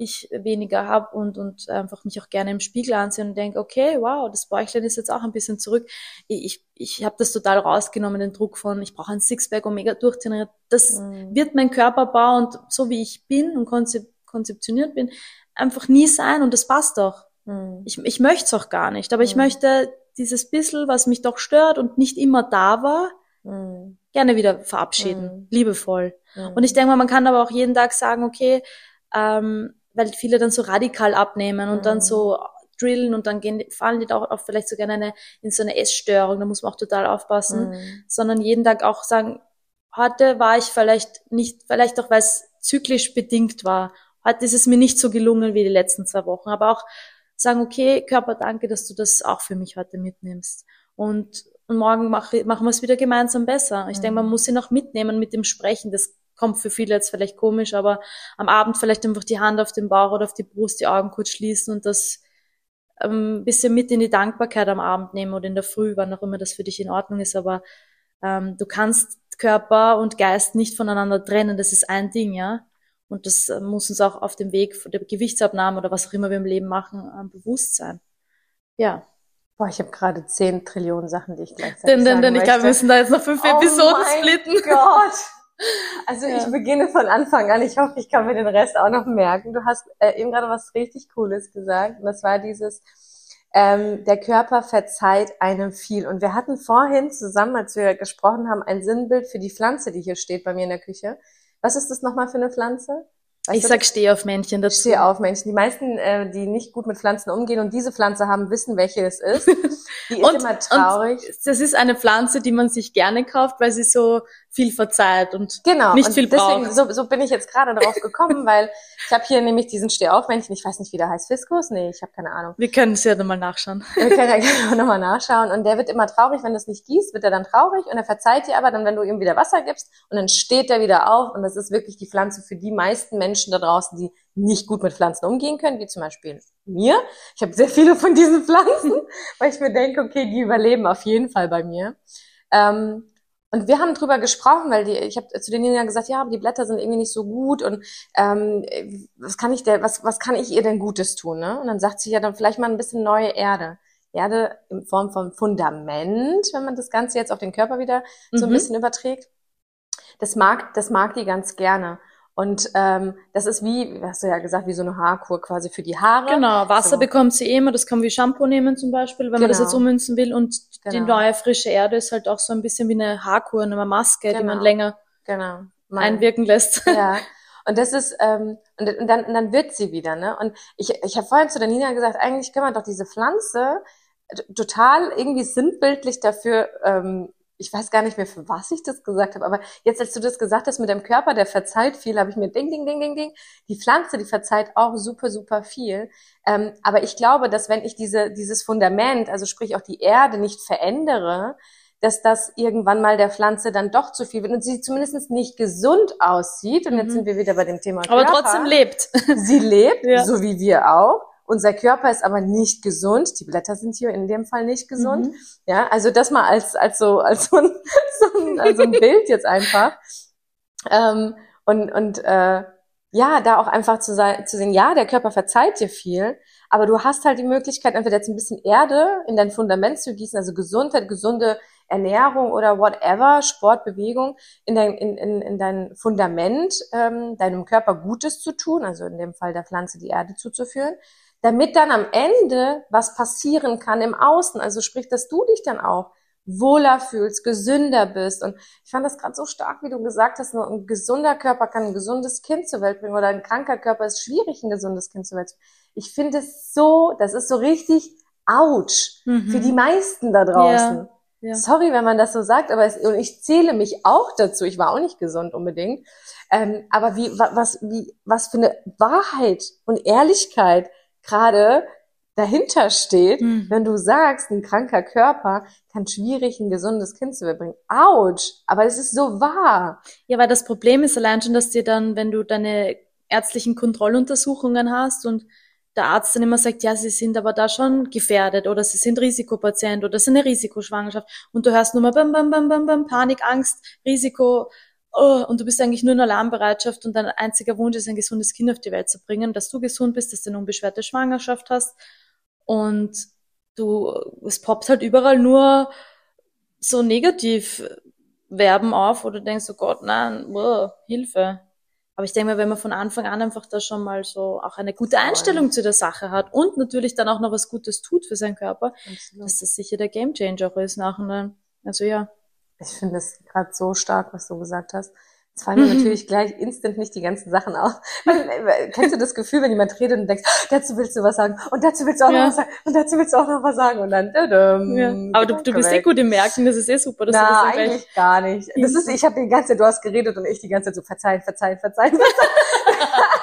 ich weniger habe und, und einfach mich auch gerne im Spiegel ansehe und denke, okay, wow, das Bäuchlein ist jetzt auch ein bisschen zurück. Ich, ich habe das total rausgenommen, den Druck von, ich brauche ein Sixpack und mega durchtrainiert. Das mhm. wird mein Körperbau und so wie ich bin und konzep konzeptioniert bin, einfach nie sein und das passt doch. Mhm. Ich, ich möchte es auch gar nicht, aber mhm. ich möchte dieses bisschen, was mich doch stört und nicht immer da war, mhm. gerne wieder verabschieden, mhm. liebevoll. Mhm. Und ich denke mal, man kann aber auch jeden Tag sagen, okay, ähm, weil viele dann so radikal abnehmen und mhm. dann so drillen und dann gehen, fallen die da auch vielleicht sogar in, eine, in so eine Essstörung, da muss man auch total aufpassen, mhm. sondern jeden Tag auch sagen, heute war ich vielleicht nicht, vielleicht auch weil es zyklisch bedingt war, heute ist es mir nicht so gelungen wie die letzten zwei Wochen, aber auch sagen, okay, Körper, danke, dass du das auch für mich heute mitnimmst. Und, und morgen mach, machen wir es wieder gemeinsam besser. Ich mhm. denke, man muss sie noch mitnehmen mit dem Sprechen. Das kommt für viele jetzt vielleicht komisch, aber am Abend vielleicht einfach die Hand auf den Bauch oder auf die Brust, die Augen kurz schließen und das ähm, bisschen mit in die Dankbarkeit am Abend nehmen oder in der Früh, wann auch immer das für dich in Ordnung ist. Aber ähm, du kannst Körper und Geist nicht voneinander trennen. Das ist ein Ding, ja. Und das äh, muss uns auch auf dem Weg der Gewichtsabnahme oder was auch immer wir im Leben machen, äh, bewusst sein. Ja.
Boah, ich habe gerade zehn Trillionen Sachen, die ich gleichzeitig
denn, denn, denn, ich glaube, wir müssen da jetzt noch fünf oh Episoden splitten.
Gott. Also ja. ich beginne von Anfang an. Ich hoffe, ich kann mir den Rest auch noch merken. Du hast äh, eben gerade was richtig Cooles gesagt. Und das war dieses, ähm, der Körper verzeiht einem viel. Und wir hatten vorhin zusammen, als wir gesprochen haben, ein Sinnbild für die Pflanze, die hier steht bei mir in der Küche. Was ist das nochmal für eine Pflanze?
Weißt ich sag Stehaufmännchen
dazu. Stehaufmännchen. Die meisten, äh, die nicht gut mit Pflanzen umgehen und diese Pflanze haben, wissen, welche es ist. Die ist und, immer traurig.
Das ist eine Pflanze, die man sich gerne kauft, weil sie so viel verzeiht und genau, nicht und viel deswegen, braucht.
So, so bin ich jetzt gerade darauf gekommen, weil ich habe hier nämlich diesen Stehaufmännchen, ich weiß nicht, wie der heißt, Fiskus? Nee, ich habe keine Ahnung.
Wir können es ja nochmal nachschauen.
Wir können ja gerne nochmal nachschauen. Und der wird immer traurig, wenn du es nicht gießt, wird er dann traurig und er verzeiht dir aber dann, wenn du ihm wieder Wasser gibst und dann steht er wieder auf und das ist wirklich die Pflanze für die meisten Menschen da draußen, die nicht gut mit Pflanzen umgehen können, wie zum Beispiel mir. Ich habe sehr viele von diesen Pflanzen, weil ich mir denke, okay, die überleben auf jeden Fall bei mir. Ähm, und wir haben drüber gesprochen, weil die, ich habe zu den ja gesagt, ja, aber die Blätter sind irgendwie nicht so gut und ähm, was kann ich der, was, was kann ich ihr denn Gutes tun? Ne? Und dann sagt sie ja dann vielleicht mal ein bisschen neue Erde. Erde in Form von Fundament, wenn man das Ganze jetzt auf den Körper wieder so ein mhm. bisschen überträgt. Das mag, das mag die ganz gerne. Und ähm, das ist wie, hast du ja gesagt, wie so eine Haarkur quasi für die Haare.
Genau, Wasser so. bekommt sie eh immer, das kann man wie Shampoo nehmen zum Beispiel, wenn genau. man das jetzt genau. ummünzen will. Und genau. die neue frische Erde ist halt auch so ein bisschen wie eine Haarkur, eine Maske, genau. die man genau. länger
genau.
mal einwirken lässt.
Ja. Und das ist, ähm, und, und, dann, und dann wird sie wieder, ne? Und ich, ich habe vorhin zu der Nina gesagt, eigentlich können wir doch diese Pflanze total irgendwie sinnbildlich dafür, ähm, ich weiß gar nicht mehr, für was ich das gesagt habe, aber jetzt, als du das gesagt hast mit dem Körper, der verzeiht viel, habe ich mir ding, ding, ding, ding, ding, die Pflanze, die verzeiht auch super, super viel. Ähm, aber ich glaube, dass wenn ich diese, dieses Fundament, also sprich auch die Erde nicht verändere, dass das irgendwann mal der Pflanze dann doch zu viel wird und sie zumindest nicht gesund aussieht. Und jetzt mhm. sind wir wieder bei dem Thema
Körper. Aber trotzdem lebt.
Sie lebt, ja. so wie wir auch. Unser Körper ist aber nicht gesund. Die Blätter sind hier in dem Fall nicht gesund. Mhm. Ja, also das mal als, als so, als so ein, so ein, also ein Bild jetzt einfach. Ähm, und, und, äh, ja, da auch einfach zu, sein, zu sehen, ja, der Körper verzeiht dir viel, aber du hast halt die Möglichkeit, entweder jetzt ein bisschen Erde in dein Fundament zu gießen, also Gesundheit, gesunde Ernährung oder whatever, Sport, Bewegung, in dein, in, in, in dein Fundament, ähm, deinem Körper Gutes zu tun, also in dem Fall der Pflanze die Erde zuzuführen, damit dann am Ende was passieren kann im Außen. Also sprich, dass du dich dann auch wohler fühlst, gesünder bist. Und ich fand das gerade so stark, wie du gesagt hast, nur ein gesunder Körper kann ein gesundes Kind zur Welt bringen oder ein kranker Körper ist schwierig, ein gesundes Kind zur Welt zu bringen. Ich finde es so, das ist so richtig ouch mhm. für die meisten da draußen. Ja. Ja. Sorry, wenn man das so sagt, aber es, und ich zähle mich auch dazu. Ich war auch nicht gesund unbedingt. Ähm, aber wie, was, wie, was für eine Wahrheit und Ehrlichkeit gerade dahinter steht, mhm. wenn du sagst, ein kranker Körper kann schwierig ein gesundes Kind zu überbringen. Autsch! Aber es ist so wahr.
Ja, weil das Problem ist allein schon, dass dir dann, wenn du deine ärztlichen Kontrolluntersuchungen hast und der Arzt dann immer sagt, ja, sie sind aber da schon gefährdet oder sie sind Risikopatient oder es ist eine Risikoschwangerschaft und du hörst nur mal bam, bam, bam, bam, bam, Panik, Angst, Risiko oh, und du bist eigentlich nur in Alarmbereitschaft und dein einziger Wunsch ist, ein gesundes Kind auf die Welt zu bringen, dass du gesund bist, dass du eine unbeschwerte Schwangerschaft hast und du, es poppt halt überall nur so negativ Verben auf, wo du denkst, oh Gott, nein, wow, Hilfe. Aber ich denke mal, wenn man von Anfang an einfach da schon mal so auch eine gute Einstellung zu der Sache hat und natürlich dann auch noch was Gutes tut für seinen Körper, Absolut. dass das sicher der Gamechanger ist nachher. Also ja.
Ich finde es gerade so stark, was du gesagt hast. Es fallen mir natürlich gleich instant nicht die ganzen Sachen auf. Kennst du das Gefühl, wenn jemand redet und denkst, oh, dazu willst du was sagen und dazu willst du auch ja. noch was sagen und dazu willst du auch noch was sagen und dann
dadum, ja. Aber du, du bist eh gut im Merken, das ist eh super. Dass
Na,
du
das eigentlich gleich... gar nicht. Das ist, ich habe die ganze Zeit, du hast geredet und ich die ganze Zeit so verzeihen, verzeihen, verzeihen, verzeihen.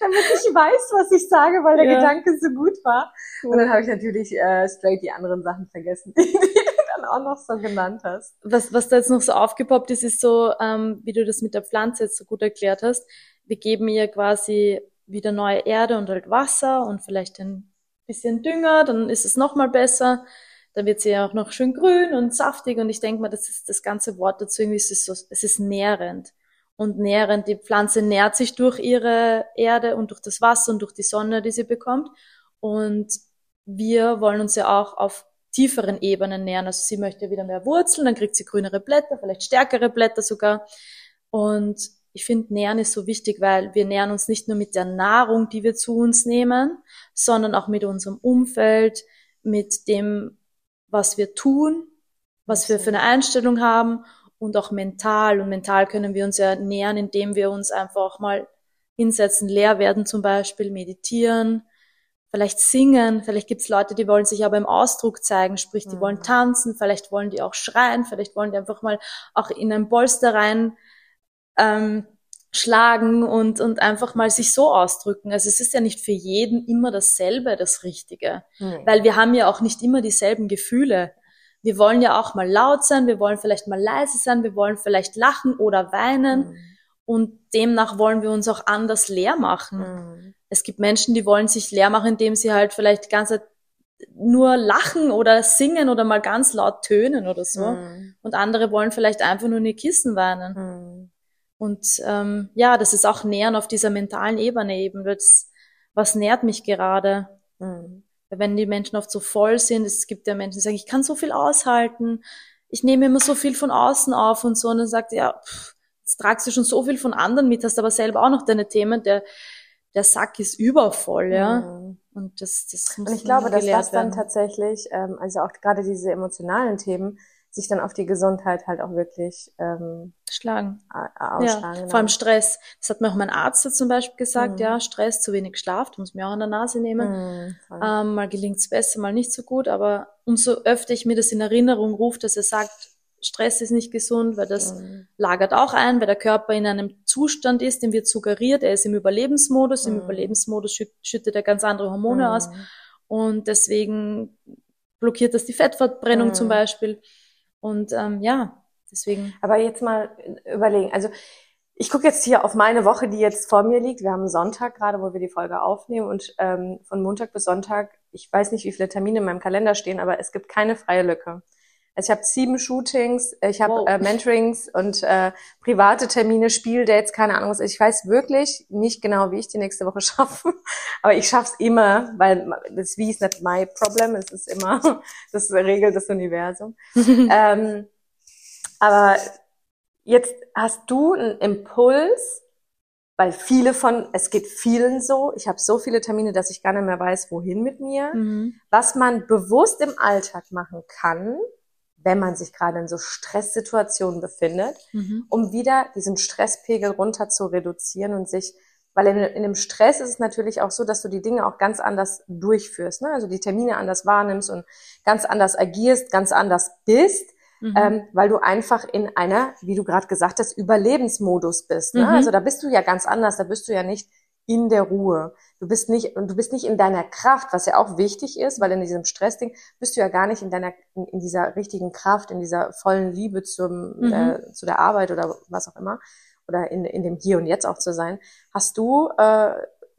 damit ich weiß, was ich sage, weil der ja. Gedanke so gut war. Cool. Und dann habe ich natürlich äh, straight die anderen Sachen vergessen, dann auch noch so genannt hast.
Was, was da jetzt noch so aufgepoppt ist, ist so, ähm, wie du das mit der Pflanze jetzt so gut erklärt hast. Wir geben ihr quasi wieder neue Erde und halt Wasser und vielleicht ein bisschen Dünger, dann ist es nochmal besser. Dann wird sie ja auch noch schön grün und saftig und ich denke mal, das ist das ganze Wort dazu irgendwie, es ist so, es ist nährend und nährend. Die Pflanze nährt sich durch ihre Erde und durch das Wasser und durch die Sonne, die sie bekommt. Und wir wollen uns ja auch auf tieferen Ebenen nähern. Also sie möchte wieder mehr Wurzeln, dann kriegt sie grünere Blätter, vielleicht stärkere Blätter sogar. Und ich finde, Nähren ist so wichtig, weil wir nähern uns nicht nur mit der Nahrung, die wir zu uns nehmen, sondern auch mit unserem Umfeld, mit dem, was wir tun, was wir für eine Einstellung haben und auch mental. Und mental können wir uns ja nähern, indem wir uns einfach mal hinsetzen, leer werden zum Beispiel, meditieren, vielleicht singen, vielleicht gibt's Leute, die wollen sich aber im Ausdruck zeigen, sprich, die mhm. wollen tanzen, vielleicht wollen die auch schreien, vielleicht wollen die einfach mal auch in ein Polster rein ähm, schlagen und, und einfach mal sich so ausdrücken. Also es ist ja nicht für jeden immer dasselbe, das Richtige, mhm. weil wir haben ja auch nicht immer dieselben Gefühle. Wir wollen ja auch mal laut sein, wir wollen vielleicht mal leise sein, wir wollen vielleicht lachen oder weinen. Mhm. Und demnach wollen wir uns auch anders leer machen. Es gibt Menschen, die wollen sich leer machen, indem sie halt vielleicht ganz nur lachen oder singen oder mal ganz laut tönen oder so. Mhm. Und andere wollen vielleicht einfach nur in die Kissen weinen. Mhm. Und ähm, ja, das ist auch Nähern auf dieser mentalen Ebene eben. Das, was nährt mich gerade? Mhm. Wenn die Menschen oft so voll sind, es gibt ja Menschen, die sagen, ich kann so viel aushalten, ich nehme immer so viel von außen auf und so. Und dann sagt, ja, pff, jetzt tragst du schon so viel von anderen mit, hast aber selber auch noch deine Themen, der der Sack ist übervoll, ja. Mhm. Und das, das
muss Und ich glaube, dass das dann tatsächlich, ähm, also auch gerade diese emotionalen Themen, sich dann auf die Gesundheit halt auch wirklich ähm,
Schlagen.
ausschlagen.
Ja,
genau.
vor allem Stress. Das hat mir auch mein Arzt zum Beispiel gesagt,
Mhm.
ja, Stress, zu wenig Schlaf, du musst mir auch an der Nase nehmen.
Mhm.
Ähm, mal gelingt's besser, mal nicht so gut, aber umso öfter ich mir das in Erinnerung rufe, dass er sagt, Stress ist nicht gesund, weil das
Mhm.
lagert auch ein, weil der Körper in einem Zustand ist, dem wird suggeriert, er ist im Überlebensmodus, im
Mhm.
Überlebensmodus schüt, schüttet er ganz andere Hormone
Mhm.
aus und deswegen blockiert das die Fettverbrennung
Mhm.
zum Beispiel und ähm, ja, deswegen
Aber jetzt mal überlegen. Also ich gucke jetzt hier auf meine Woche, die jetzt vor mir liegt. Wir haben Sonntag gerade, wo wir die Folge aufnehmen und ähm, von Montag bis Sonntag, ich weiß nicht, wie viele Termine in meinem Kalender stehen, aber es gibt keine freie Lücke. Also ich habe sieben Shootings, ich habe
Wow.
äh, Mentorings und äh, private Termine, Spieldates, keine Ahnung was. Ich weiß wirklich nicht genau, wie ich die nächste Woche schaffe, aber ich schaff's immer, weil das Wie ist nicht my problem, es ist immer, das regelt das Universum. ähm, aber jetzt hast du einen Impuls, weil viele von, es geht vielen so, ich habe so viele Termine, dass ich gar nicht mehr weiß, wohin mit mir,
mhm.
was man bewusst im Alltag machen kann, wenn man sich gerade in so Stresssituationen befindet,
Mhm.
um wieder diesen Stresspegel runter zu reduzieren und sich, weil in, in dem Stress ist es natürlich auch so, dass du die Dinge auch ganz anders durchführst, ne? also die Termine anders wahrnimmst und ganz anders agierst, ganz anders bist,
Mhm.
ähm, weil du einfach in einer, wie du gerade gesagt hast, Überlebensmodus bist. Ne?
Mhm.
Also da bist du ja ganz anders, da bist du ja nicht in der Ruhe. Du bist nicht und du bist nicht in deiner Kraft, was ja auch wichtig ist, weil in diesem Stressding bist du ja gar nicht in deiner in, in dieser richtigen Kraft, in dieser vollen Liebe zum
Mhm.
äh, zu der Arbeit oder was auch immer oder in in dem Hier und Jetzt auch zu sein. Hast du äh,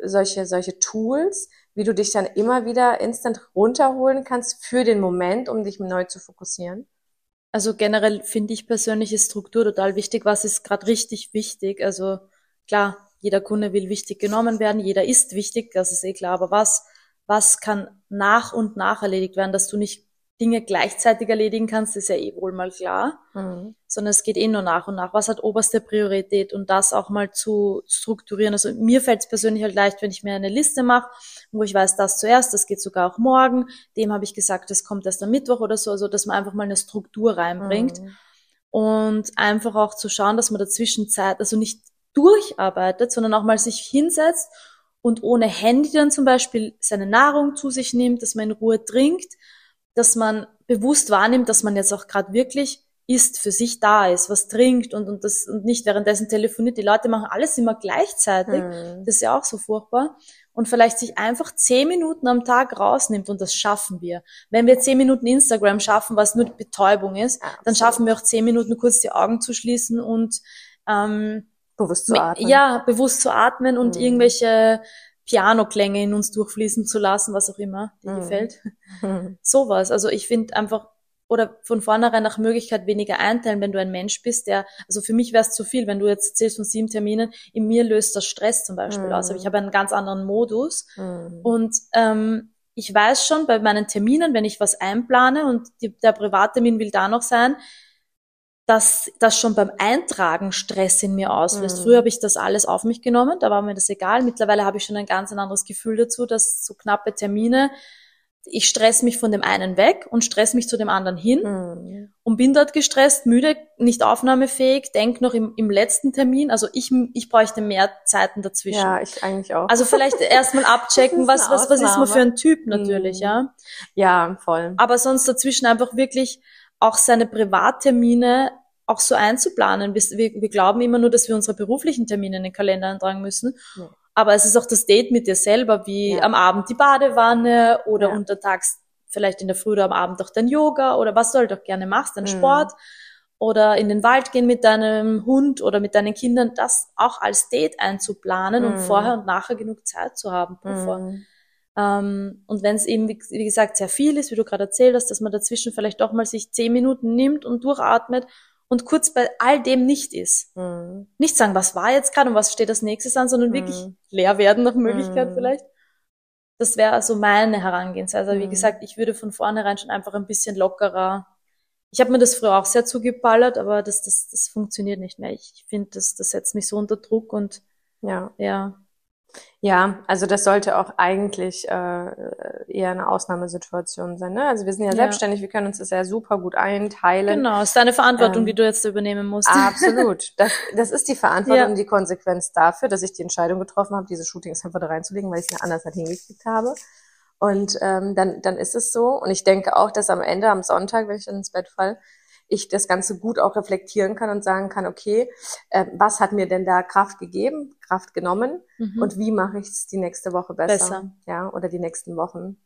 solche solche Tools, wie du dich dann immer wieder instant runterholen kannst für den Moment, um dich neu zu fokussieren?
Also generell finde ich persönlich ist Struktur total wichtig. Was ist gerade richtig wichtig? Also klar, jeder Kunde will wichtig genommen werden, jeder ist wichtig, das ist eh klar. Aber was, was kann nach und nach erledigt werden, dass du nicht Dinge gleichzeitig erledigen kannst, ist ja eh wohl mal klar,
Mhm.
sondern es geht eh nur nach und nach. Was hat oberste Priorität und das auch mal zu strukturieren. Also mir fällt es persönlich halt leicht, wenn ich mir eine Liste mache, wo ich weiß, das zuerst, das geht sogar auch morgen. Dem habe ich gesagt, das kommt erst am Mittwoch oder so, also dass man einfach mal eine Struktur reinbringt
Mhm.
und einfach auch zu schauen, dass man dazwischen Zeit, also nicht durcharbeitet, sondern auch mal sich hinsetzt und ohne Handy dann zum Beispiel seine Nahrung zu sich nimmt, dass man in Ruhe trinkt, dass man bewusst wahrnimmt, dass man jetzt auch gerade wirklich isst, für sich da ist, was trinkt und, und das und nicht währenddessen telefoniert. Die Leute machen alles immer gleichzeitig.
Mhm.
Das ist ja auch so furchtbar. Und vielleicht sich einfach zehn Minuten am Tag rausnimmt und das schaffen wir. Wenn wir zehn Minuten Instagram schaffen, was nur die Betäubung ist,
Ja,
dann
absolut.
schaffen wir auch zehn Minuten kurz die Augen zu schließen und ähm,
bewusst zu
me-
atmen.
ja bewusst zu atmen und
Mhm.
irgendwelche Pianoklänge in uns durchfließen zu lassen, was auch immer dir
Mhm.
gefällt.
Mhm.
Sowas. Also ich finde einfach oder von vornherein nach Möglichkeit weniger einteilen, wenn du ein Mensch bist, der, also für mich wäre es zu viel, wenn du jetzt zählst von sieben Terminen, in mir löst das Stress zum Beispiel
Mhm.
aus, aber ich habe einen ganz anderen Modus
Mhm.
und ähm, ich weiß schon bei meinen Terminen, wenn ich was einplane und die, der Privattermin will da noch sein, dass das schon beim Eintragen Stress in mir auslöst.
Mhm.
Früher habe ich das alles auf mich genommen, da war mir das egal. Mittlerweile habe ich schon ein ganz ein anderes Gefühl dazu, dass so knappe Termine, ich stress mich von dem einen weg und stress mich zu dem anderen hin
Mhm.
und bin dort gestresst, müde, nicht aufnahmefähig, denk noch im, im letzten Termin. Also ich, ich bräuchte mehr Zeiten dazwischen.
Ja, ich eigentlich auch.
Also vielleicht erstmal abchecken, was, was, was ist man für ein Typ natürlich,
Mhm.
ja.
ja, voll.
Aber sonst dazwischen einfach wirklich auch seine Privattermine auch so einzuplanen. Wir, wir, wir glauben immer nur, dass wir unsere beruflichen Termine in den Kalender eintragen müssen.
Ja.
Aber es ist auch das Date mit dir selber, wie
Ja.
am Abend die Badewanne oder
Ja.
untertags vielleicht in der Früh oder am Abend auch dein Yoga oder was du halt auch gerne machst, dein
Mhm.
Sport oder in den Wald gehen mit deinem Hund oder mit deinen Kindern, das auch als Date einzuplanen und
Mhm.
vorher und nachher genug Zeit zu haben.
Mhm.
Ähm, und wenn es eben, wie, wie gesagt, sehr viel ist, wie du gerade erzählt hast, dass man dazwischen vielleicht doch mal sich zehn Minuten nimmt und durchatmet und kurz bei all dem nicht ist.
Mhm.
Nicht sagen, was war jetzt gerade und was steht als nächstes an, sondern wirklich
Mhm.
leer werden nach Möglichkeit
Mhm.
vielleicht. Das wäre so meine Herangehensweise. Wie
Mhm.
gesagt, ich würde von vornherein schon einfach ein bisschen lockerer. Ich habe mir das früher auch sehr zugeballert, aber das, das, das funktioniert nicht mehr. Ich finde, das, das setzt mich so unter Druck und
Ja.
ja.
Ja, also das sollte auch eigentlich äh, eher eine Ausnahmesituation sein. Ne? Also wir sind ja,
Ja.
selbstständig, wir können uns das ja super gut einteilen.
Genau, ist deine Verantwortung,
Ähm,
die du jetzt übernehmen musst.
Absolut. Das, das ist die Verantwortung
Ja.
und die Konsequenz dafür, dass ich die Entscheidung getroffen habe, diese Shootings einfach da reinzulegen, weil ich es mir anders nicht hingekriegt habe. Und ähm, dann, dann ist es so. Und ich denke auch, dass am Ende, am Sonntag, wenn ich dann ins Bett fall, ich das Ganze gut auch reflektieren kann und sagen kann, okay, äh, was hat mir denn da Kraft gegeben, Kraft genommen
Mhm.
und wie mache ich es die nächste Woche besser,
Besser.
ja, oder die nächsten Wochen.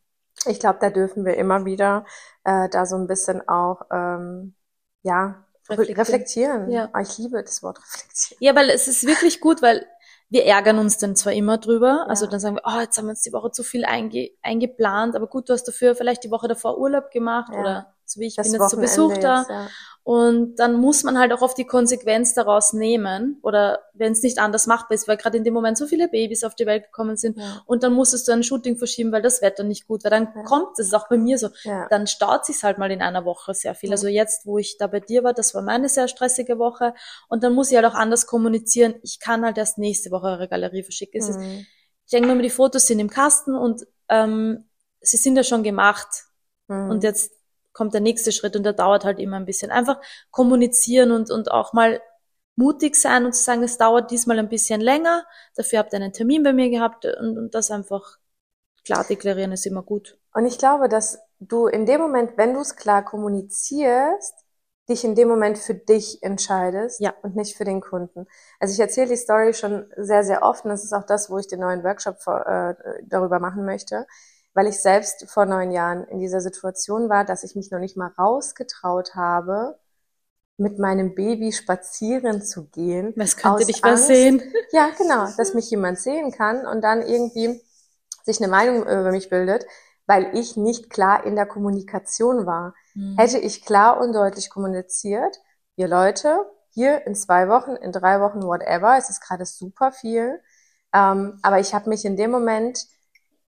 Ich glaube, da dürfen wir immer wieder äh, da so ein bisschen auch ähm, ja reflektieren.
Reflektieren. Ja.
Ah, Ich liebe das Wort reflektieren.
Ja, weil es ist wirklich gut, weil wir ärgern uns dann zwar immer drüber, also
Ja.
dann sagen wir, oh, jetzt haben wir uns die Woche zu viel einge eingeplant, aber gut, du hast dafür vielleicht die Woche davor Urlaub gemacht
Ja.
oder so wie ich
Das
bin jetzt zu Besuch da.
jetzt, ja.
Und dann muss man halt auch oft die Konsequenz daraus nehmen oder wenn es nicht anders machbar ist, weil gerade in dem Moment so viele Babys auf die Welt gekommen sind
Ja.
und dann musstest du ein Shooting verschieben, weil das Wetter nicht gut war. Dann
Ja.
kommt, das ist auch bei mir so,
Ja.
dann staut sich's halt mal in einer Woche sehr viel. Also jetzt, wo ich da bei dir war, das war meine sehr stressige Woche und dann muss ich halt auch anders kommunizieren. Ich kann halt erst nächste Woche eure Galerie verschicken. Es ist,
Mhm.
ich denke mal, die Fotos sind im Kasten und ähm, sie sind ja schon gemacht
Mhm.
und jetzt kommt der nächste Schritt und der dauert halt immer ein bisschen. Einfach kommunizieren und, und auch mal mutig sein und zu sagen, es dauert diesmal ein bisschen länger, dafür habt ihr einen Termin bei mir gehabt und, und das einfach klar deklarieren ist immer gut.
Und ich glaube, dass du in dem Moment, wenn du es klar kommunizierst, dich in dem Moment für dich entscheidest
Ja.
und nicht für den Kunden. Also ich erzähle die Story schon sehr, sehr oft und das ist auch das, wo ich den neuen Workshop äh, darüber machen möchte, weil ich selbst vor neun Jahren in dieser Situation war, dass ich mich noch nicht mal rausgetraut habe, mit meinem Baby spazieren zu gehen.
Was könnte dich was sehen?
Ja, genau, dass mich jemand sehen kann und dann irgendwie sich eine Meinung über mich bildet, weil ich nicht klar in der Kommunikation war.
Mhm.
Hätte ich klar und deutlich kommuniziert, ihr Leute, hier in zwei Wochen, in drei Wochen, whatever, es ist gerade super viel, ähm, aber ich habe mich in dem Moment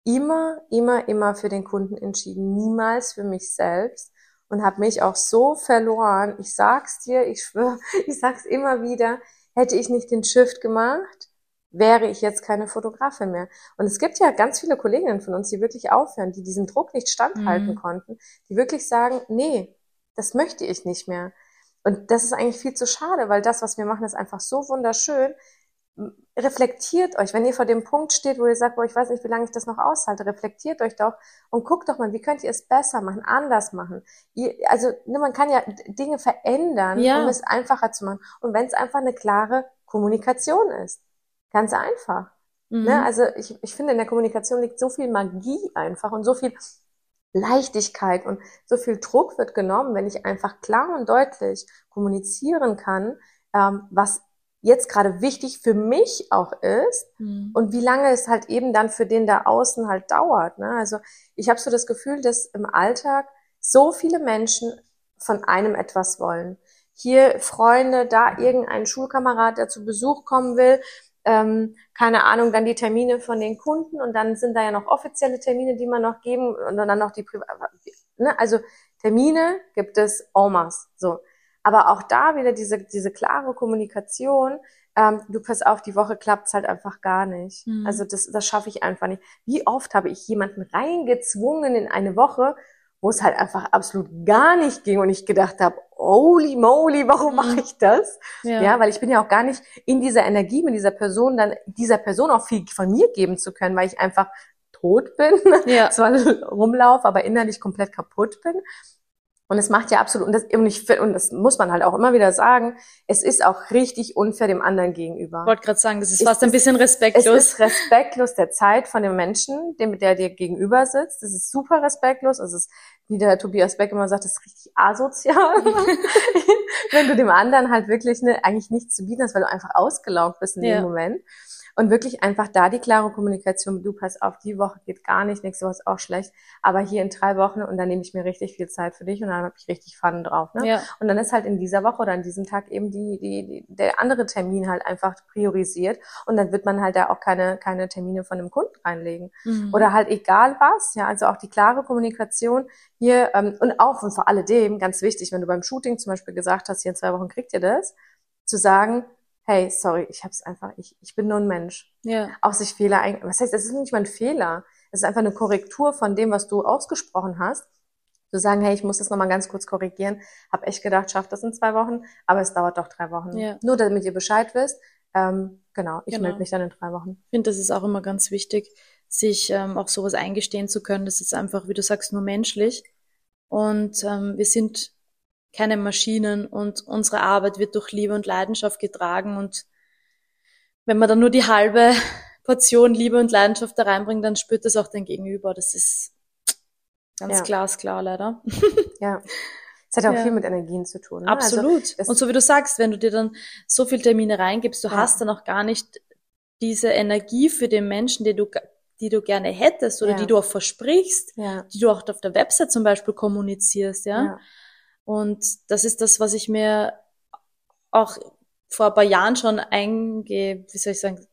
immer, immer, immer für den Kunden entschieden, niemals für mich selbst und habe mich auch so verloren. Ich sag's dir, ich schwöre, ich sag's immer wieder, hätte ich nicht den Shift gemacht, wäre ich jetzt keine Fotografin mehr. Und es gibt ja ganz viele Kolleginnen von uns, die wirklich aufhören, die diesem Druck nicht standhalten
Mhm.
konnten, die wirklich sagen, nee, das möchte ich nicht mehr. Und das ist eigentlich viel zu schade, weil das, was wir machen, ist einfach so wunderschön. Reflektiert euch, wenn ihr vor dem Punkt steht, wo ihr sagt, boah, ich weiß nicht, wie lange ich das noch aushalte, reflektiert euch doch und guckt doch mal, wie könnt ihr es besser machen, anders machen. Ihr, also ne, man kann ja Dinge verändern,
Ja.
um es einfacher zu machen. Und wenn es einfach eine klare Kommunikation ist, ganz einfach.
Mhm.
Ne? Also ich, ich finde, in der Kommunikation liegt so viel Magie einfach und so viel Leichtigkeit und so viel Druck wird genommen, wenn ich einfach klar und deutlich kommunizieren kann, ähm, was jetzt gerade wichtig für mich auch ist
Mhm.
und wie lange es halt eben dann für den da außen halt dauert. Ne? Also ich habe so das Gefühl, dass im Alltag so viele Menschen von einem etwas wollen. Hier Freunde, da irgendein Schulkamerad, der zu Besuch kommen will, ähm, keine Ahnung, dann die Termine von den Kunden und dann sind da ja noch offizielle Termine, die man noch geben und dann noch die Privat. Ne? Also Termine gibt es masse. So. Aber auch da wieder diese, diese klare Kommunikation, ähm, du pass auf, die Woche klappt's halt einfach gar nicht.
Mhm.
Also das, das schaffe ich einfach nicht. Wie oft habe ich jemanden reingezwungen in eine Woche, wo es halt einfach absolut gar nicht ging und ich gedacht habe, holy moly, warum
Mhm.
mache ich das?
Ja.
Ja. weil ich bin ja auch gar nicht in dieser Energie mit dieser Person, dann dieser Person auch viel von mir geben zu können, weil ich einfach tot bin,
ja.
zwar rumlaufe, aber innerlich komplett kaputt bin. Und es macht ja absolut, und das, und, ich, und das muss man halt auch immer wieder sagen, es ist auch richtig unfair dem anderen gegenüber.
Ich wollte gerade sagen, das ist
Es
fast ein
ist-
bisschen
Es
respektlos.
ist respektlos der Zeit von dem Menschen, dem, der dir gegenüber sitzt. Es ist super respektlos. Es ist, wie der Tobias Beck immer sagt, das ist richtig asozial. Wenn du dem anderen halt wirklich ne, eigentlich nichts zu bieten hast, weil du einfach ausgelaugt bist in
Ja.
dem Moment. Und wirklich einfach da die klare Kommunikation, du pass auf, die Woche geht gar nicht, nächste Woche ist auch schlecht, aber hier in drei Wochen und dann nehme ich mir richtig viel Zeit für dich und dann habe ich richtig Fun drauf. Ne?
ja.
Und dann ist halt in dieser Woche oder an diesem Tag eben die, die, die, der andere Termin halt einfach priorisiert. Und dann wird man halt da auch keine, keine Termine von einem Kunden reinlegen.
Mhm.
Oder halt egal was, ja, also auch die klare Kommunikation hier ähm, und auch und vor alledem, ganz wichtig, wenn du beim Shooting zum Beispiel gesagt hast, hier in zwei Wochen kriegt ihr das, zu sagen, hey, sorry, ich hab's einfach, ich, ich bin nur ein Mensch.
Ja.
Auch sich Fehler ein, was heißt, es ist nicht mal ein Fehler. Es ist einfach eine Korrektur von dem, was du ausgesprochen hast. Zu sagen, hey, ich muss das nochmal ganz kurz korrigieren. Hab echt gedacht, schaff das in zwei Wochen, aber es dauert doch drei Wochen.
Ja.
Nur damit ihr Bescheid wisst. Ähm, genau, ich
Genau.
melde mich dann in drei Wochen.
Ich finde, das ist auch immer ganz wichtig, sich ähm, auch sowas eingestehen zu können. Das ist einfach, wie du sagst, nur menschlich. Und ähm, wir sind keine Maschinen und unsere Arbeit wird durch Liebe und Leidenschaft getragen. Und wenn man dann nur die halbe Portion Liebe und Leidenschaft da reinbringt, dann spürt das auch dein Gegenüber. Das ist ganz
Ja.
glasklar leider.
Ja. Es hat auch
Ja.
viel mit Energien zu tun. Ne? Also,
Absolut.
das-
und so wie du sagst, wenn du dir dann so viel Termine reingibst, du
Ja.
hast dann auch gar nicht diese Energie für den Menschen, die du, die du gerne hättest oder
Ja.
die du auch versprichst, die du auch auf der Website zum Beispiel kommunizierst, ja. Und das ist das, was ich mir auch vor ein paar Jahren schon einge, wie soll ich sagen,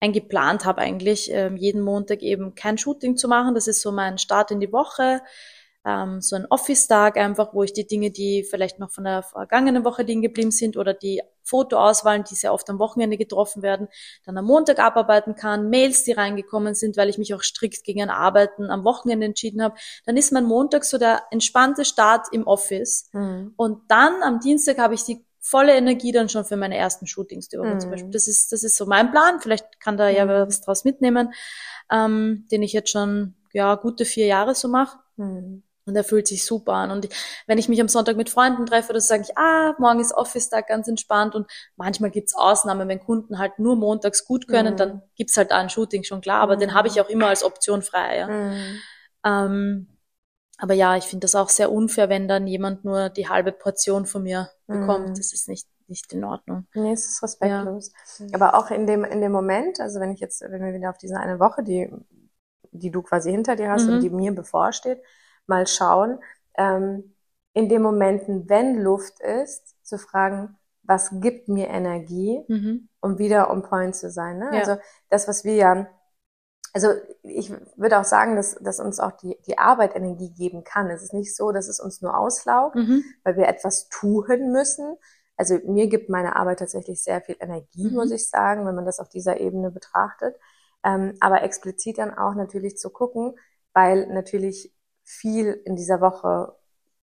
eingeplant habe eigentlich, ähm, jeden Montag eben kein Shooting zu machen. Das ist so mein Start in die Woche, ähm, so ein Office-Tag einfach, wo ich die Dinge, die vielleicht noch von der vergangenen Woche liegen geblieben sind oder die Fotoauswahlen, die sehr oft am Wochenende getroffen werden, dann am Montag abarbeiten kann, Mails, die reingekommen sind, weil ich mich auch strikt gegen ein Arbeiten am Wochenende entschieden habe. Dann ist mein Montag so der entspannte Start im Office.
Mhm.
Und dann am Dienstag habe ich die volle Energie dann schon für meine ersten Shootings die Woche
Mhm.
zum Beispiel. Das ist, das ist so mein Plan. Vielleicht kann da ja
Mhm.
was draus mitnehmen, ähm, den ich jetzt schon ja gute vier Jahre so mache.
Mhm.
Und er fühlt sich super an. Und wenn ich mich am Sonntag mit Freunden treffe, dann sage ich, ah, morgen ist Office-Tag, ganz entspannt. Und manchmal gibt's Ausnahmen, wenn Kunden halt nur montags gut können,
Mhm.
dann gibt's halt da ein Shooting, schon klar. Aber den
Mhm.
habe ich auch immer als Option frei. Ja.
Mhm.
Ähm, aber ja, ich finde das auch sehr unfair, wenn dann jemand nur die halbe Portion von mir bekommt.
Mhm.
Das ist nicht, nicht in Ordnung.
Nee, es ist respektlos.
Ja.
Aber auch in dem, in dem Moment, also wenn ich jetzt, wenn wir wieder auf diese eine Woche, die, die du quasi hinter dir hast
Mhm.
und die mir bevorsteht, mal schauen, ähm, in den Momenten, wenn Luft ist, zu fragen, was gibt mir Energie,
Mhm.
um wieder on point zu sein. Ne?
Ja.
Also das, was wir ja, also ich würde auch sagen, dass, dass uns auch die, die Arbeit Energie geben kann. Es ist nicht so, dass es uns nur auslaugt,
Mhm.
weil wir etwas tun müssen. Also mir gibt meine Arbeit tatsächlich sehr viel Energie,
Mhm.
muss ich sagen, wenn man das auf dieser Ebene betrachtet. Ähm, aber explizit dann auch natürlich zu gucken, weil natürlich viel in dieser Woche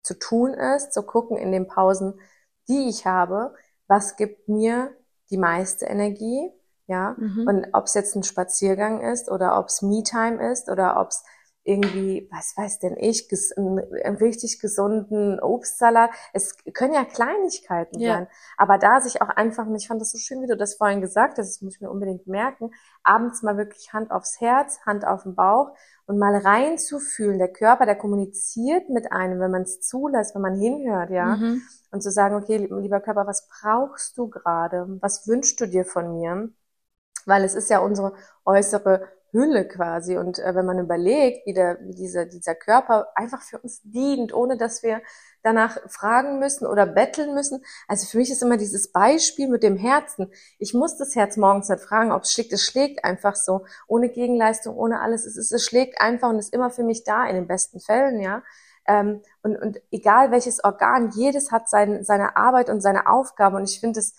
zu tun ist, zu gucken in den Pausen, die ich habe, was gibt mir die meiste Energie, ja,
Mhm.
und ob es jetzt ein Spaziergang ist oder ob es Me-Time ist oder ob es irgendwie, was weiß denn ich, einen, einen richtig gesunden Obstsalat. Es können ja Kleinigkeiten
Ja.
sein. Aber da sich auch einfach, und ich fand das so schön, wie du das vorhin gesagt hast, das muss ich mir unbedingt merken, abends mal wirklich Hand aufs Herz, Hand auf den Bauch und mal reinzufühlen. Der Körper, der kommuniziert mit einem, wenn man es zulässt, wenn man hinhört, ja
Mhm.
und zu sagen, okay, lieber Körper, was brauchst du gerade? Was wünschst du dir von mir? Weil es ist ja unsere äußere Hülle quasi. Und äh, wenn man überlegt, wie, der, wie dieser, dieser Körper einfach für uns dient, ohne dass wir danach fragen müssen oder betteln müssen. Also für mich ist immer dieses Beispiel mit dem Herzen. Ich muss das Herz morgens nicht fragen, ob es schlägt. Es schlägt einfach so, ohne Gegenleistung, ohne alles. Es, ist, es schlägt einfach und ist immer für mich da, in den besten Fällen, ja. Ähm, und, und egal welches Organ, jedes hat sein, seine Arbeit und seine Aufgabe. Und ich finde es,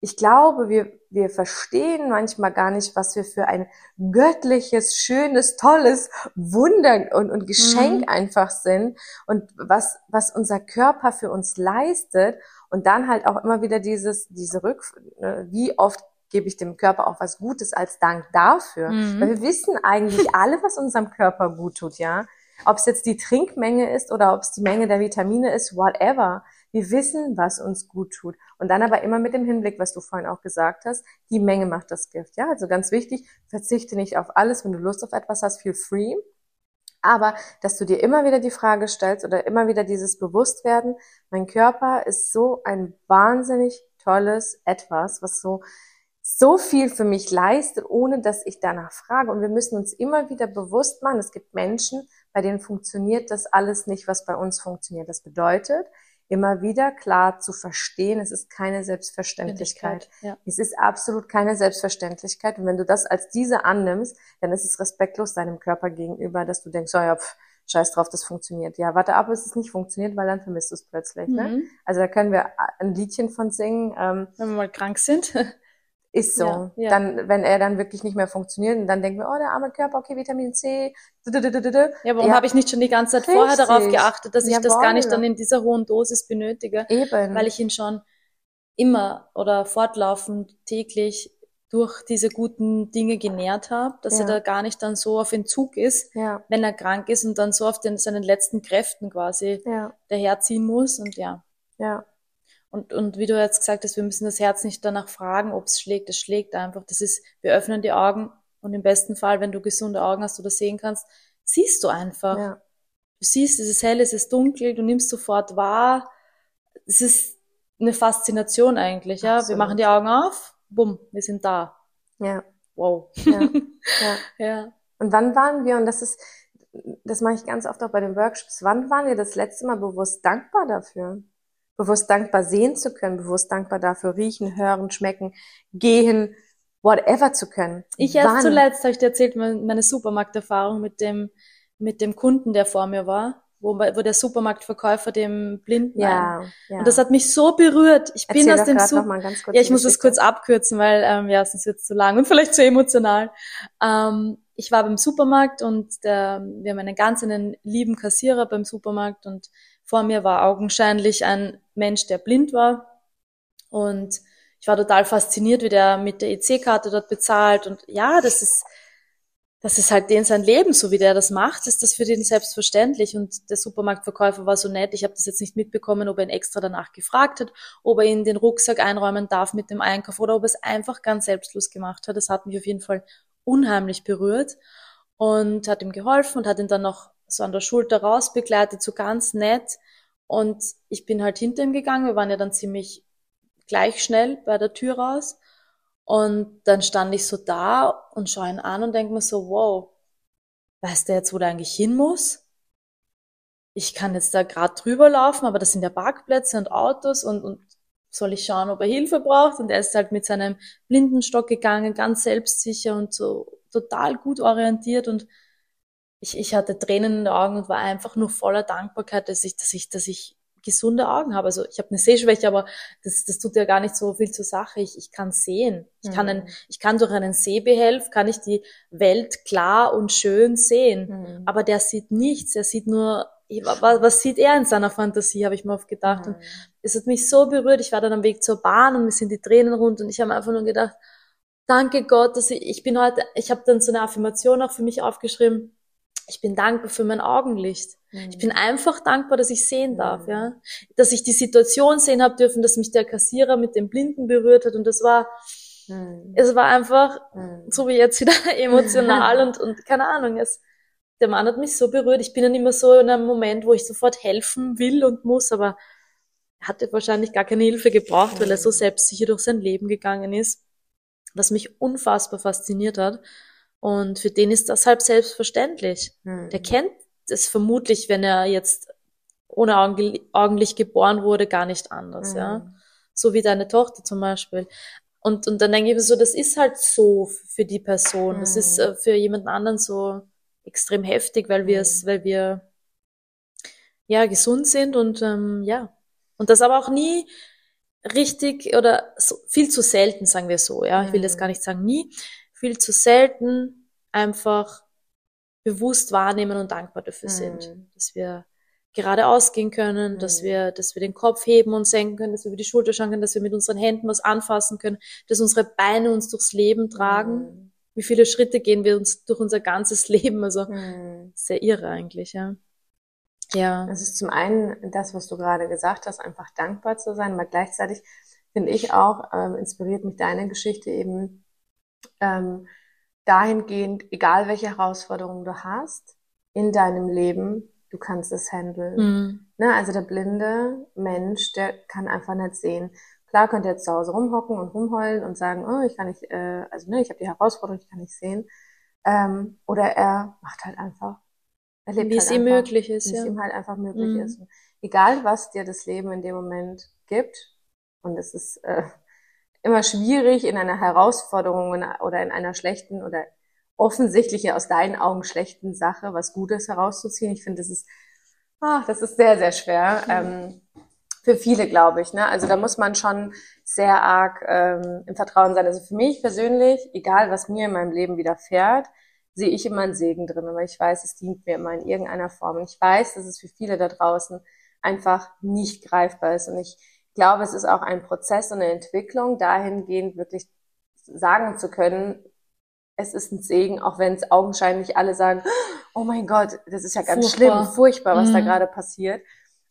ich glaube, wir, wir verstehen manchmal gar nicht, was wir für ein göttliches, schönes, tolles Wunder und, und Geschenk
Mhm.
einfach sind und was, was unser Körper für uns leistet. Und dann halt auch immer wieder dieses, diese Rück, ne, wie oft gebe ich dem Körper auch was Gutes als Dank dafür.
Mhm.
Weil wir wissen eigentlich alle, was unserem Körper gut tut, ja. Ob es jetzt die Trinkmenge ist oder ob es die Menge der Vitamine ist, whatever. Wir wissen, was uns gut tut. Und dann aber immer mit dem Hinblick, was du vorhin auch gesagt hast, die Menge macht das Gift. Ja, also ganz wichtig, verzichte nicht auf alles. Wenn du Lust auf etwas hast, feel free. Aber, dass du dir immer wieder die Frage stellst oder immer wieder dieses Bewusstwerden, mein Körper ist so ein wahnsinnig tolles Etwas, was so, so viel für mich leistet, ohne dass ich danach frage. Und wir müssen uns immer wieder bewusst machen, es gibt Menschen, bei denen funktioniert das alles nicht, was bei uns funktioniert. Das bedeutet, immer wieder klar zu verstehen, es ist keine Selbstverständlichkeit.
Ja.
Es ist absolut keine Selbstverständlichkeit. Und wenn du das als diese annimmst, dann ist es respektlos deinem Körper gegenüber, dass du denkst, oh ja, pf, scheiß drauf, das funktioniert. Ja, warte ab, bis es nicht funktioniert, weil dann vermisst du es plötzlich. Ne?
Mhm.
Also da können wir ein Liedchen von singen. Ähm,
Wenn wir mal krank sind.
ist so.
Ja, ja.
Dann, wenn er dann wirklich nicht mehr funktioniert, und dann denken wir, oh, der arme Körper, okay, Vitamin C. dudududududdu.
Ja, warum
Ja.
habe ich nicht schon die ganze Zeit vorher darauf
Richtig.
geachtet, dass ich das gar nicht
Jawohl.
dann in dieser hohen Dosis benötige?
Eben.
weil ich ihn schon immer oder fortlaufend täglich durch diese guten Dinge genährt habe, dass
Ja.
er da gar nicht dann so auf Entzug ist,
ja,
wenn er krank ist und dann so auf den, seinen letzten Kräften quasi
ja,
daherziehen muss und ja.
ja.
Und, und wie du jetzt gesagt hast, wir müssen das Herz nicht danach fragen, ob es schlägt. Es schlägt einfach. Das ist, wir öffnen die Augen und im besten Fall, wenn du gesunde Augen hast oder sehen kannst, siehst du einfach.
ja.
Du siehst, es ist hell, es ist dunkel, du nimmst sofort wahr. Es ist eine Faszination eigentlich, ja. Wir
Absolut.
machen die Augen auf, bumm, wir sind da.
ja.
Wow.
Ja, ja.
Ja.
Und wann waren wir, und das ist, das mache ich ganz oft auch bei den Workshops, wann waren wir das letzte Mal bewusst dankbar dafür? Bewusst dankbar sehen zu können, bewusst dankbar dafür riechen, hören, schmecken, gehen, whatever zu können.
Ich erst
Wann?
zuletzt habe ich dir erzählt, mein- meine Supermarkterfahrung mit dem, mit dem Kunden, der vor mir war, wo, wo der Supermarktverkäufer dem Blinden
Ja, ja.
Und das hat mich so berührt. Ich bin
Erzähl
aus
doch
dem
grad noch
Super
mal ganz kurz
Ja, ich muss das kurz abkürzen, weil ähm, ja, sonst wird es zu lang und vielleicht zu emotional. Ähm, ich war beim Supermarkt und der, wir haben einen ganz einen lieben Kassierer beim Supermarkt und vor mir war augenscheinlich ein Mensch, der blind war. Und ich war total fasziniert, wie der mit der EC-Karte dort bezahlt. Und ja, das ist, das ist halt den sein Leben, so wie der das macht, ist das für den selbstverständlich. Und der Supermarktverkäufer war so nett. Ich habe das jetzt nicht mitbekommen, ob er ihn extra danach gefragt hat, ob er ihn den Rucksack einräumen darf mit dem Einkauf oder ob er es einfach ganz selbstlos gemacht hat. Das hat mich auf jeden Fall unheimlich berührt und hat ihm geholfen und hat ihn dann noch so an der Schulter raus begleitet, so ganz nett. Und ich bin halt hinter ihm gegangen. Wir waren ja dann ziemlich gleich schnell bei der Tür raus. Und dann stand ich so da und schaue ihn an und denke mir so, wow, weiß der jetzt, wo der eigentlich hin muss? Ich kann jetzt da gerade drüber laufen, aber das sind ja Parkplätze und Autos und, und soll ich schauen, ob er Hilfe braucht? Und er ist halt mit seinem Blindenstock gegangen, ganz selbstsicher und so total gut orientiert und ich, ich hatte Tränen in den Augen und war einfach nur voller Dankbarkeit, dass ich, dass ich, dass ich gesunde Augen habe. Also ich habe eine Sehschwäche, aber das, das tut ja gar nicht so viel zur Sache. Ich, ich kann sehen. Ich kann, ein, ich kann durch einen Sehbehelf, kann ich die Welt klar und schön sehen.
Mhm.
Aber der sieht nichts. Er sieht nur, was, was sieht er in seiner Fantasie, habe ich mir oft gedacht. Und
Mhm.
es hat mich so berührt. Ich war dann am Weg zur Bahn und mir sind die Tränen rund und ich habe einfach nur gedacht, danke Gott, dass ich, ich bin heute, ich habe dann so eine Affirmation auch für mich aufgeschrieben. Ich bin dankbar für mein Augenlicht.
Mhm.
Ich bin einfach dankbar, dass ich sehen darf, ja. Dass ich die Situation sehen habe dürfen, dass mich der Kassierer mit dem Blinden berührt hat und das war,
Mhm.
es war einfach,
Mhm.
so wie jetzt wieder emotional und, und keine Ahnung, es, der Mann hat mich so berührt. Ich bin dann immer so in einem Moment, wo ich sofort helfen will und muss, aber er hatte wahrscheinlich gar keine Hilfe gebraucht, weil er so selbstsicher durch sein Leben gegangen ist, was mich unfassbar fasziniert hat. Und für den ist das halb selbstverständlich.
Mhm.
Der kennt es vermutlich, wenn er jetzt ohne Augen, Augenlicht geboren wurde, gar nicht anders, ja.
Mhm.
So wie deine Tochter zum Beispiel. Und, und dann denke ich mir so, das ist halt so für die Person. Das ist
Mhm.
äh, für jemand anderen so extrem heftig, weil wir es,
Mhm.
weil wir ja gesund sind und ähm, ja. Und das aber auch nie richtig oder so, viel zu selten, sagen wir so, ja. Ich will
Mhm.
gar nicht sagen nie, viel zu selten einfach bewusst wahrnehmen und dankbar dafür sind,
Mhm.
dass wir geradeaus gehen können, dass
Mhm.
wir, dass wir den Kopf heben und senken können, dass wir über die Schulter schauen können, dass wir mit unseren Händen was anfassen können, dass unsere Beine uns durchs Leben tragen.
Mhm.
Wie viele Schritte gehen wir uns durch unser ganzes Leben? Also
Mhm.
sehr irre eigentlich, ja. Ja.
Es ist zum einen das, was du gerade gesagt hast, einfach dankbar zu sein, aber gleichzeitig finde ich auch, ähm, inspiriert mich deine Geschichte eben ähm, dahingehend, egal welche Herausforderungen du hast in deinem Leben, du kannst es handeln.
Mhm.
Ne? Also der blinde Mensch, der kann einfach nicht sehen. Klar könnte er jetzt zu Hause rumhocken und rumheulen und sagen, oh, ich kann nicht, äh, also ne, ich habe die Herausforderung, ich kann nicht sehen. Ähm, oder er macht halt einfach. Er lebt
Wie
halt
es ihm
einfach
möglich ist,
wie es
ja.
ihm halt einfach möglich
Mhm.
ist. Und egal, was dir das Leben in dem Moment gibt, und es ist äh, immer schwierig in einer Herausforderung oder in einer schlechten oder offensichtlich aus deinen Augen schlechten Sache was Gutes herauszuziehen. Ich finde, das ist, ach, das ist sehr, sehr schwer. Mhm. Ähm, für viele, glaube ich. Ne? Also da muss man schon sehr arg ähm, im Vertrauen sein. Also für mich persönlich, egal was mir in meinem Leben widerfährt, sehe ich immer einen Segen drin, weil ich weiß, es dient mir immer in irgendeiner Form. Und ich weiß, dass es für viele da draußen einfach nicht greifbar ist. Und ich glaube, es ist auch ein Prozess und eine Entwicklung, dahingehend wirklich sagen zu können, es ist ein Segen, auch wenn es augenscheinlich alle sagen, oh mein Gott, das ist ja ganz furchtbar. schlimm, furchtbar, was mhm. da gerade passiert.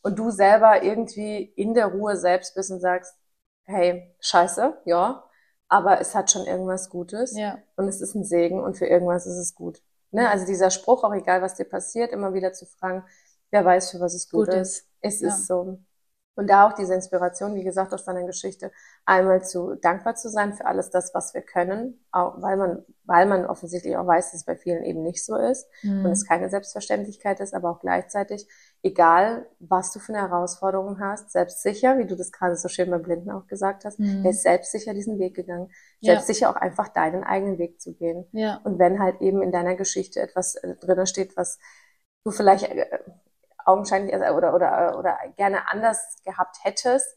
Und du selber irgendwie in der Ruhe selbst bist und sagst, hey, scheiße, ja, aber es hat schon irgendwas Gutes ja. und es ist ein Segen und für irgendwas ist es gut. Ne? Also dieser Spruch, auch egal was dir passiert, immer wieder zu fragen, wer weiß, für was es gut, gut ist. ist. Es ja. ist so. Und da auch diese Inspiration, wie gesagt, aus deiner Geschichte, einmal zu dankbar zu sein für alles das, was wir können, auch weil man, weil man offensichtlich auch weiß, dass es bei vielen eben nicht so ist mhm. und es keine Selbstverständlichkeit ist, aber auch gleichzeitig, egal was du für eine Herausforderung hast, selbstsicher, wie du das gerade so schön beim Blinden auch gesagt hast, mhm. er ist selbstsicher diesen Weg gegangen, ja. selbstsicher auch einfach deinen eigenen Weg zu gehen. Ja. Und wenn halt eben in deiner Geschichte etwas äh, drinnen steht, was du vielleicht äh, augenscheinlich also, oder, oder, oder gerne anders gehabt hättest.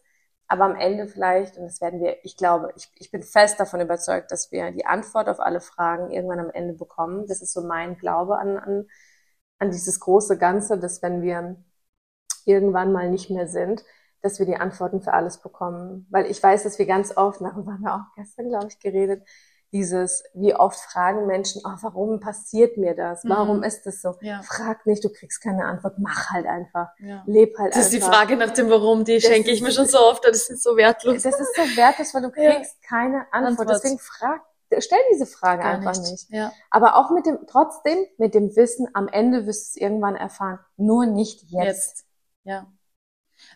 Aber am Ende vielleicht, und das werden wir, ich glaube, ich, ich bin fest davon überzeugt, dass wir die Antwort auf alle Fragen irgendwann am Ende bekommen. Das ist so mein Glaube an, an, an dieses große Ganze, dass wenn wir irgendwann mal nicht mehr sind, dass wir die Antworten für alles bekommen. Weil ich weiß, dass wir ganz oft, darüber haben wir auch gestern, glaube ich, geredet, dieses, wie oft fragen Menschen, oh, warum passiert mir das? Warum mhm. ist das so? Ja. Frag nicht, du kriegst keine Antwort, mach halt einfach. Ja. Leb halt
das
einfach.
Das ist die Frage nach dem Warum, die das schenke ich mir schon so oft, das ist so wertlos.
Das ist so wertlos, weil du kriegst ja. keine Antwort. Antwort. Deswegen frag, stell diese Frage Gar einfach nicht. nicht. Ja. Aber auch mit dem, trotzdem mit dem Wissen, am Ende wirst du es irgendwann erfahren. Nur nicht jetzt. jetzt.
Ja.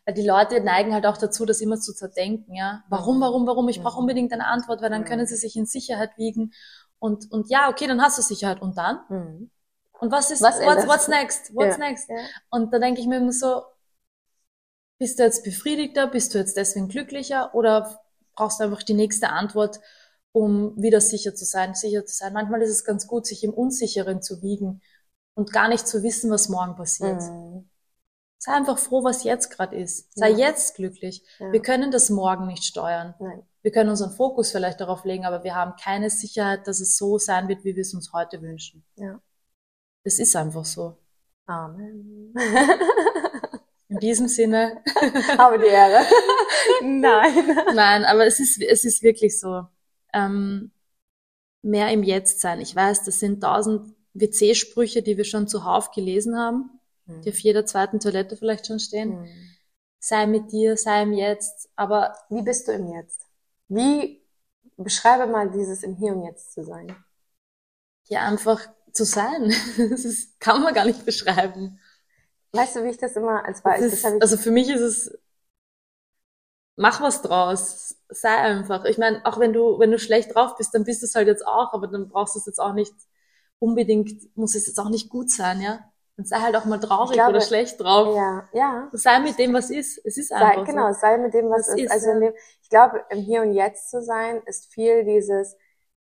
Weil die Leute neigen halt auch dazu, das immer zu zerdenken, ja. Warum, warum, warum? Ich brauche unbedingt eine Antwort, weil dann können sie sich in Sicherheit wiegen. Und, und ja, okay, dann hast du Sicherheit. Und dann? Mhm. Und was ist, was what's, what's next? What's ja. next? Ja. Und da denke ich mir immer so, bist du jetzt befriedigter? Bist du jetzt deswegen glücklicher? Oder brauchst du einfach die nächste Antwort, um wieder sicher zu sein, sicher zu sein? Manchmal ist es ganz gut, sich im Unsicheren zu wiegen und gar nicht zu wissen, was morgen passiert. Mhm. Sei einfach froh, was jetzt gerade ist. Sei ja. jetzt glücklich. Ja. Wir können das morgen nicht steuern. Nein. Wir können unseren Fokus vielleicht darauf legen, aber wir haben keine Sicherheit, dass es so sein wird, wie wir es uns heute wünschen. Ja. Es ist einfach so.
Amen.
In diesem Sinne.
Habe die Ehre. Nein.
Nein, aber es ist, es ist wirklich so. Ähm, mehr im Jetzt sein. Ich weiß, das sind tausend WC-Sprüche, die wir schon zuhauf gelesen haben mhm. die auf jeder zweiten Toilette vielleicht schon stehen. Mhm. Sei mit dir, sei im Jetzt. Aber
wie bist du im Jetzt? Wie beschreibe mal dieses im Hier und Jetzt zu sein?
Ja, einfach zu sein. Das ist, kann man gar nicht beschreiben.
Weißt du, wie ich das immer als Beispiel?
Ist, also für mich ist es, mach was draus, sei einfach. Ich meine, auch wenn du, wenn du schlecht drauf bist, dann bist du es halt jetzt auch, aber dann brauchst du es jetzt auch nicht unbedingt, muss es jetzt auch nicht gut sein, ja. Und sei halt auch mal traurig glaube, oder schlecht drauf.
Ja, ja.
Sei mit dem, was ist. Es ist einfach
sei, Genau, sei mit dem, was, was ist. ist. Also ja. ich glaube, im Hier und Jetzt zu sein, ist viel dieses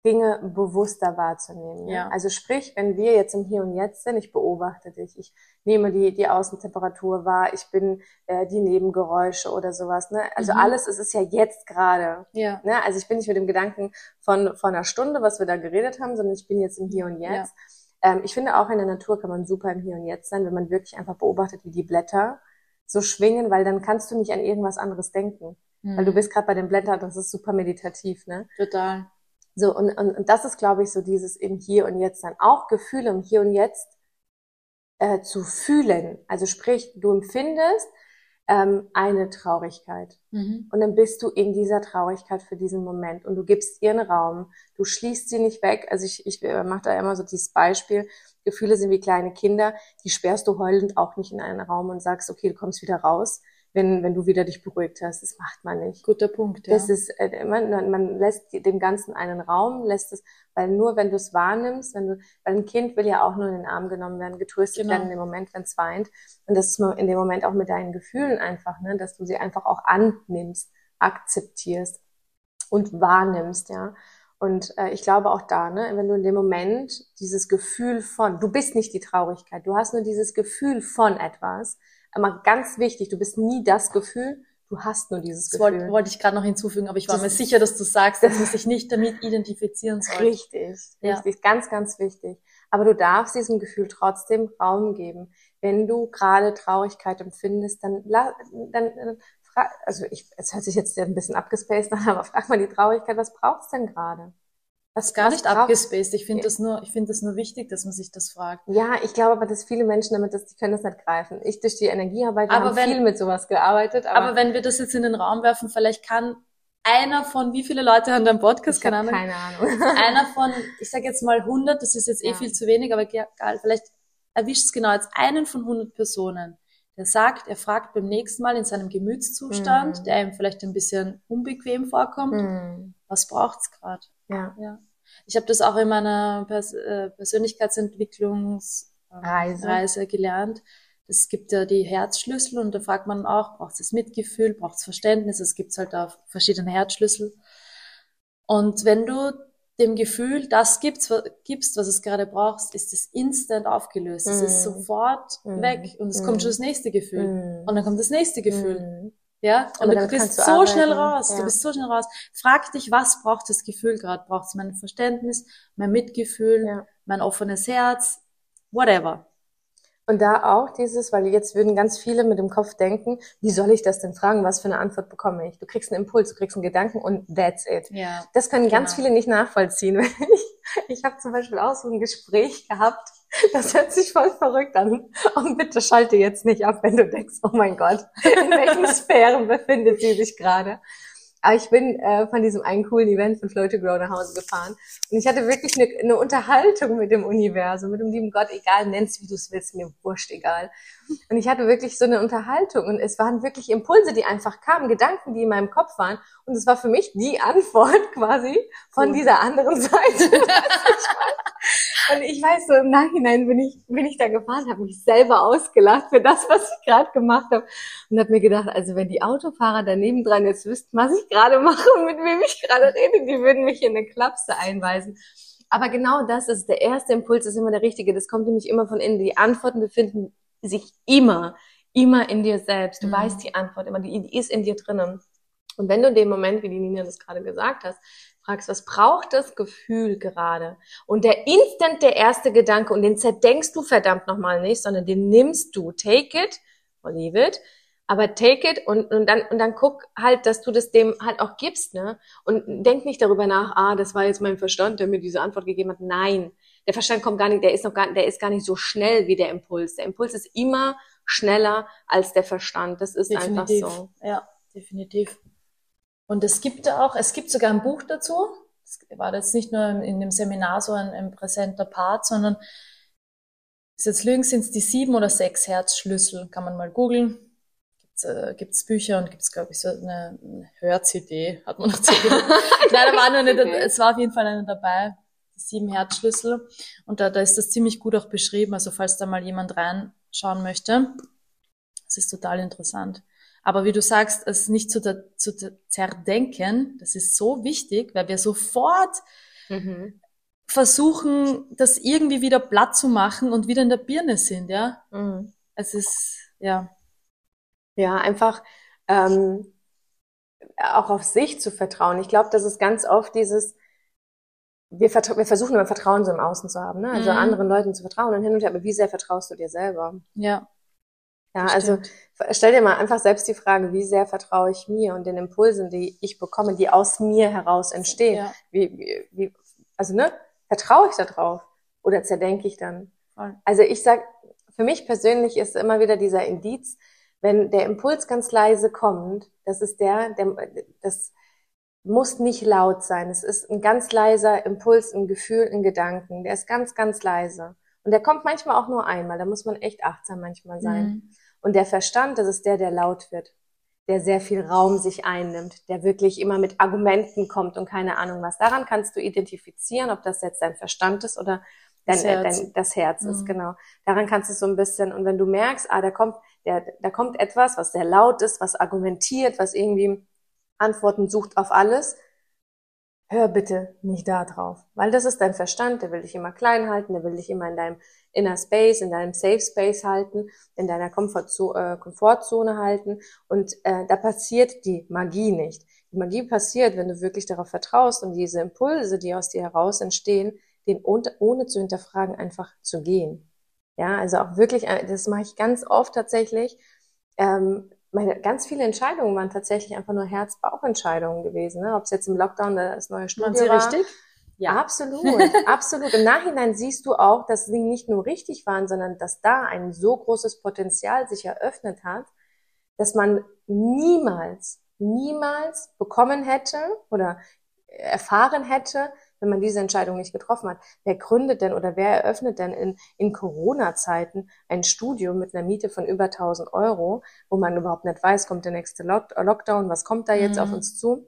Dinge bewusster wahrzunehmen. Ja. Also sprich, wenn wir jetzt im Hier und Jetzt sind, ich beobachte dich, ich nehme die, die Außentemperatur wahr, ich bin äh, die Nebengeräusche oder sowas. Ne? Also mhm. alles, es ist ja jetzt gerade. Ja. Ne? Also ich bin nicht mit dem Gedanken von, von einer Stunde, was wir da geredet haben, sondern ich bin jetzt im Hier und Jetzt. Ja. Ähm, ich finde auch in der Natur kann man super im Hier und Jetzt sein, wenn man wirklich einfach beobachtet, wie die Blätter so schwingen, weil dann kannst du nicht an irgendwas anderes denken. Mhm. Weil du mhm. bist gerade bei den Blättern, das ist super meditativ, ne?
Total.
So, und, und, und das ist, glaube ich, so dieses im Hier und Jetzt sein. Auch Gefühle im Hier und Jetzt äh, zu fühlen. Also sprich, du empfindest, ähm, eine Traurigkeit. Mhm. Und dann bist du in dieser Traurigkeit für diesen Moment und du gibst ihr einen Raum. Du schließt sie nicht weg. Also ich, ich äh, mache da immer so dieses Beispiel. Gefühle sind wie kleine Kinder. Die sperrst du heulend auch nicht in einen Raum und sagst, okay, du kommst wieder raus, wenn, wenn du wieder dich beruhigt hast. Das macht man nicht.
Guter Punkt, ja.
Das ist, äh, man, man lässt dem Ganzen einen Raum, lässt es, weil nur wenn du es wahrnimmst, wenn du, weil ein Kind will ja auch nur in den Arm genommen werden, getröstet genau. werden in dem Moment, wenn es weint. Und das ist in dem Moment auch mit deinen Gefühlen einfach, ne, dass du sie einfach auch annimmst, akzeptierst und wahrnimmst, ja. Und äh, ich glaube auch da, ne, wenn du in dem Moment dieses Gefühl von, du bist nicht die Traurigkeit, du hast nur dieses Gefühl von etwas, aber ganz wichtig, du bist nie das Gefühl, du hast nur dieses
das
Gefühl.
Wollte, wollte ich gerade noch hinzufügen, aber ich war
Das
mir sicher, dass du sagst, dass man sich nicht damit identifizieren soll.
Richtig,
Ja.
richtig, ganz, ganz wichtig. Aber du darfst diesem Gefühl trotzdem Raum geben. Wenn du gerade Traurigkeit empfindest, dann, dann, also ich, es hört sich jetzt ein bisschen abgespaced an, aber frag mal die Traurigkeit, was braucht's denn gerade?
Das ist gar nicht abgespaced. Ich finde
Ja.
das nur, ich finde das nur wichtig, dass man sich das fragt.
Ja, ich glaube aber, dass viele Menschen damit, das, die können das nicht greifen. Ich durch die Energiearbeit,
Aber wenn-
viel mit sowas gearbeitet, aber,
Aber wenn wir das jetzt in den Raum werfen, vielleicht kann einer von, wie viele Leute haben deinen Podcast?
ich
Keine
habe
Ahnung.
keine Ahnung.
Einer von, ich sage jetzt mal 100, das ist jetzt eh
Ja.
viel zu wenig, aber egal, vielleicht erwischt es genau jetzt einen von 100 Personen, der sagt, er fragt beim nächsten Mal in seinem Gemütszustand,
Mhm.
der ihm vielleicht ein bisschen unbequem vorkommt,
Hm,
was braucht's gerade?
ja.
Ja. Ich habe das auch in meiner Pers äh, Persönlichkeitsentwicklungsreise
Reise.
Reise gelernt. Es gibt ja die Herzschlüssel und da fragt man auch, braucht es Mitgefühl, braucht es Verständnis? Es gibt halt auch verschiedene Herzschlüssel. Und wenn du dem Gefühl das gibst, gibst, was es gerade brauchst, ist es instant aufgelöst. Es ist
Mhm.
sofort
Mhm.
weg und es
Mhm.
kommt schon das nächste Gefühl.
Hm.
Und dann kommt das nächste Gefühl. Ja,
Aber
und du bist so
arbeiten,
schnell raus.
ja.
Du bist so schnell raus. Frag dich, was braucht das Gefühl gerade? Braucht es mein Verständnis, mein Mitgefühl,
Ja.
mein offenes Herz, whatever.
Und da auch dieses, weil jetzt würden ganz viele mit dem Kopf denken, wie soll ich das denn fragen? Was für eine Antwort bekomme ich? Du kriegst einen Impuls, du kriegst einen Gedanken und that's it.
Ja.
Das können ganz
Genau.
viele nicht nachvollziehen. Ich, ich habe zum Beispiel auch so ein Gespräch gehabt, das hört sich voll verrückt an. Und bitte schalte jetzt nicht ab, wenn du denkst, oh mein Gott, in welchen Sphären befindet sie sich gerade. Aber ich bin äh, von diesem einen coolen Event von Flow to Grow nach Hause gefahren. Und ich hatte wirklich eine, eine Unterhaltung mit dem Universum, mit dem lieben Gott, egal, nenn's wie du es willst, mir wurscht, egal. Und ich hatte wirklich so eine Unterhaltung und es waren wirklich Impulse, die einfach kamen, Gedanken, die in meinem Kopf waren. Und es war für mich die Antwort quasi von
Cool.
dieser anderen Seite. Und ich weiß so, im Nachhinein bin ich, bin ich da gefahren, habe mich selber ausgelacht für das, was ich gerade gemacht habe. Und habe mir gedacht, also wenn die Autofahrer daneben dran jetzt wüssten, was ich gerade mache und mit wem ich gerade rede, die würden mich in eine Klapse einweisen. Aber genau das ist der erste Impuls, ist immer der richtige. Das kommt nämlich immer von innen. Die Antworten befinden sich immer, immer in dir selbst. Du
Mhm.
weißt die Antwort immer, die, die ist in dir drinnen. Und wenn du in dem Moment, wie die Nina das gerade gesagt hast, fragst, was braucht das Gefühl gerade? Und der instant der erste Gedanke, und den zerdenkst du verdammt nochmal nicht, sondern den nimmst du. Take it or leave it. Aber take it und, und dann, und dann guck halt, dass du das dem halt auch gibst, ne? Und denk nicht darüber nach, ah, das war jetzt mein Verstand, der mir diese Antwort gegeben hat. Nein. Der Verstand kommt gar nicht, der ist noch gar, der ist gar nicht so schnell wie der Impuls. Der Impuls ist immer schneller als der Verstand. Das ist einfach so.
Ja, definitiv. Und es gibt auch, es gibt sogar ein Buch dazu. Es war jetzt nicht nur in dem Seminar so ein, ein präsenter Part, sondern ist jetzt lügen, sind es die sieben oder sechs Herzschlüssel. Kann man mal googeln. Gibt's, äh, gibt's Bücher und gibt's glaube ich so eine, eine Hör-CD, hat man dazu gegeben. Nein, da war nur eine, es war auf jeden Fall eine dabei. Sieben Herzschlüssel. Und da, da ist das ziemlich gut auch beschrieben. Also falls da mal jemand reinschauen möchte. Das ist total interessant. Aber wie du sagst, es nicht zu, zu zerdenken, das ist so wichtig, weil wir sofort
Mhm.
versuchen, das irgendwie wieder platt zu machen und wieder in der Birne sind, ja.
Mhm.
Es ist, ja,
Ja, einfach ähm, auch auf sich zu vertrauen. Ich glaube, das ist ganz oft dieses, wir, wir versuchen immer Vertrauen so im Außen zu haben, ne? also
Mhm.
anderen Leuten zu vertrauen und hin und her, aber wie sehr vertraust du dir selber?
ja,
Ja, also
stimmt.
stell dir mal einfach selbst die Frage, wie sehr vertraue ich mir und den Impulsen, die ich bekomme, die aus mir heraus entstehen.
Ja,
Wie, wie, wie, also ne, vertraue ich da drauf oder zerdenke ich dann?
voll.
Also ich sag, für mich persönlich ist immer wieder dieser Indiz, wenn der Impuls ganz leise kommt, das ist der, der das muss nicht laut sein. Es ist ein ganz leiser Impuls, ein Gefühl, ein Gedanken. Der ist ganz, ganz leise. Und der kommt manchmal auch nur einmal. Da muss man echt achtsam manchmal sein.
Mhm.
Und der Verstand, das ist der, der laut wird, der sehr viel Raum sich einnimmt, der wirklich immer mit Argumenten kommt und keine Ahnung was. Daran kannst du identifizieren, ob das jetzt dein Verstand ist oder dein,
Das
das Herz, dein, das Herz ist,
Mhm.
genau. Daran kannst du so ein bisschen, und wenn du merkst, ah, da kommt, der, da kommt etwas, was sehr laut ist, was argumentiert, was irgendwie Antworten sucht auf alles, hör bitte nicht da drauf. Weil das ist dein Verstand, der will dich immer klein halten, der will dich immer in deinem Inner Space, in deinem Safe Space halten, in deiner Komfortzone, äh, Komfortzone halten. Und äh, da passiert die Magie nicht. Die Magie passiert, wenn du wirklich darauf vertraust und diese Impulse, die aus dir heraus entstehen, den ohne zu hinterfragen einfach zu gehen. Ja, also auch wirklich, äh, das mache ich ganz oft tatsächlich. Ähm, meine ganz viele Entscheidungen waren tatsächlich einfach nur Herz-Bauch-Entscheidungen gewesen. Ne? Ob es jetzt im Lockdown das neue Studio
Sie
war.
richtig?
Ja. Absolut, absolut. Im Nachhinein siehst du auch, dass sie nicht nur richtig waren, sondern dass da ein so großes Potenzial sich eröffnet hat, dass man niemals, niemals bekommen hätte oder erfahren hätte, wenn man diese Entscheidung nicht getroffen hat. Wer gründet denn oder wer eröffnet denn in, in Corona-Zeiten ein Studio mit einer Miete von über 1000 Euro, wo man überhaupt nicht weiß, kommt der nächste Lockdown, was kommt da jetzt mhm. auf uns zu?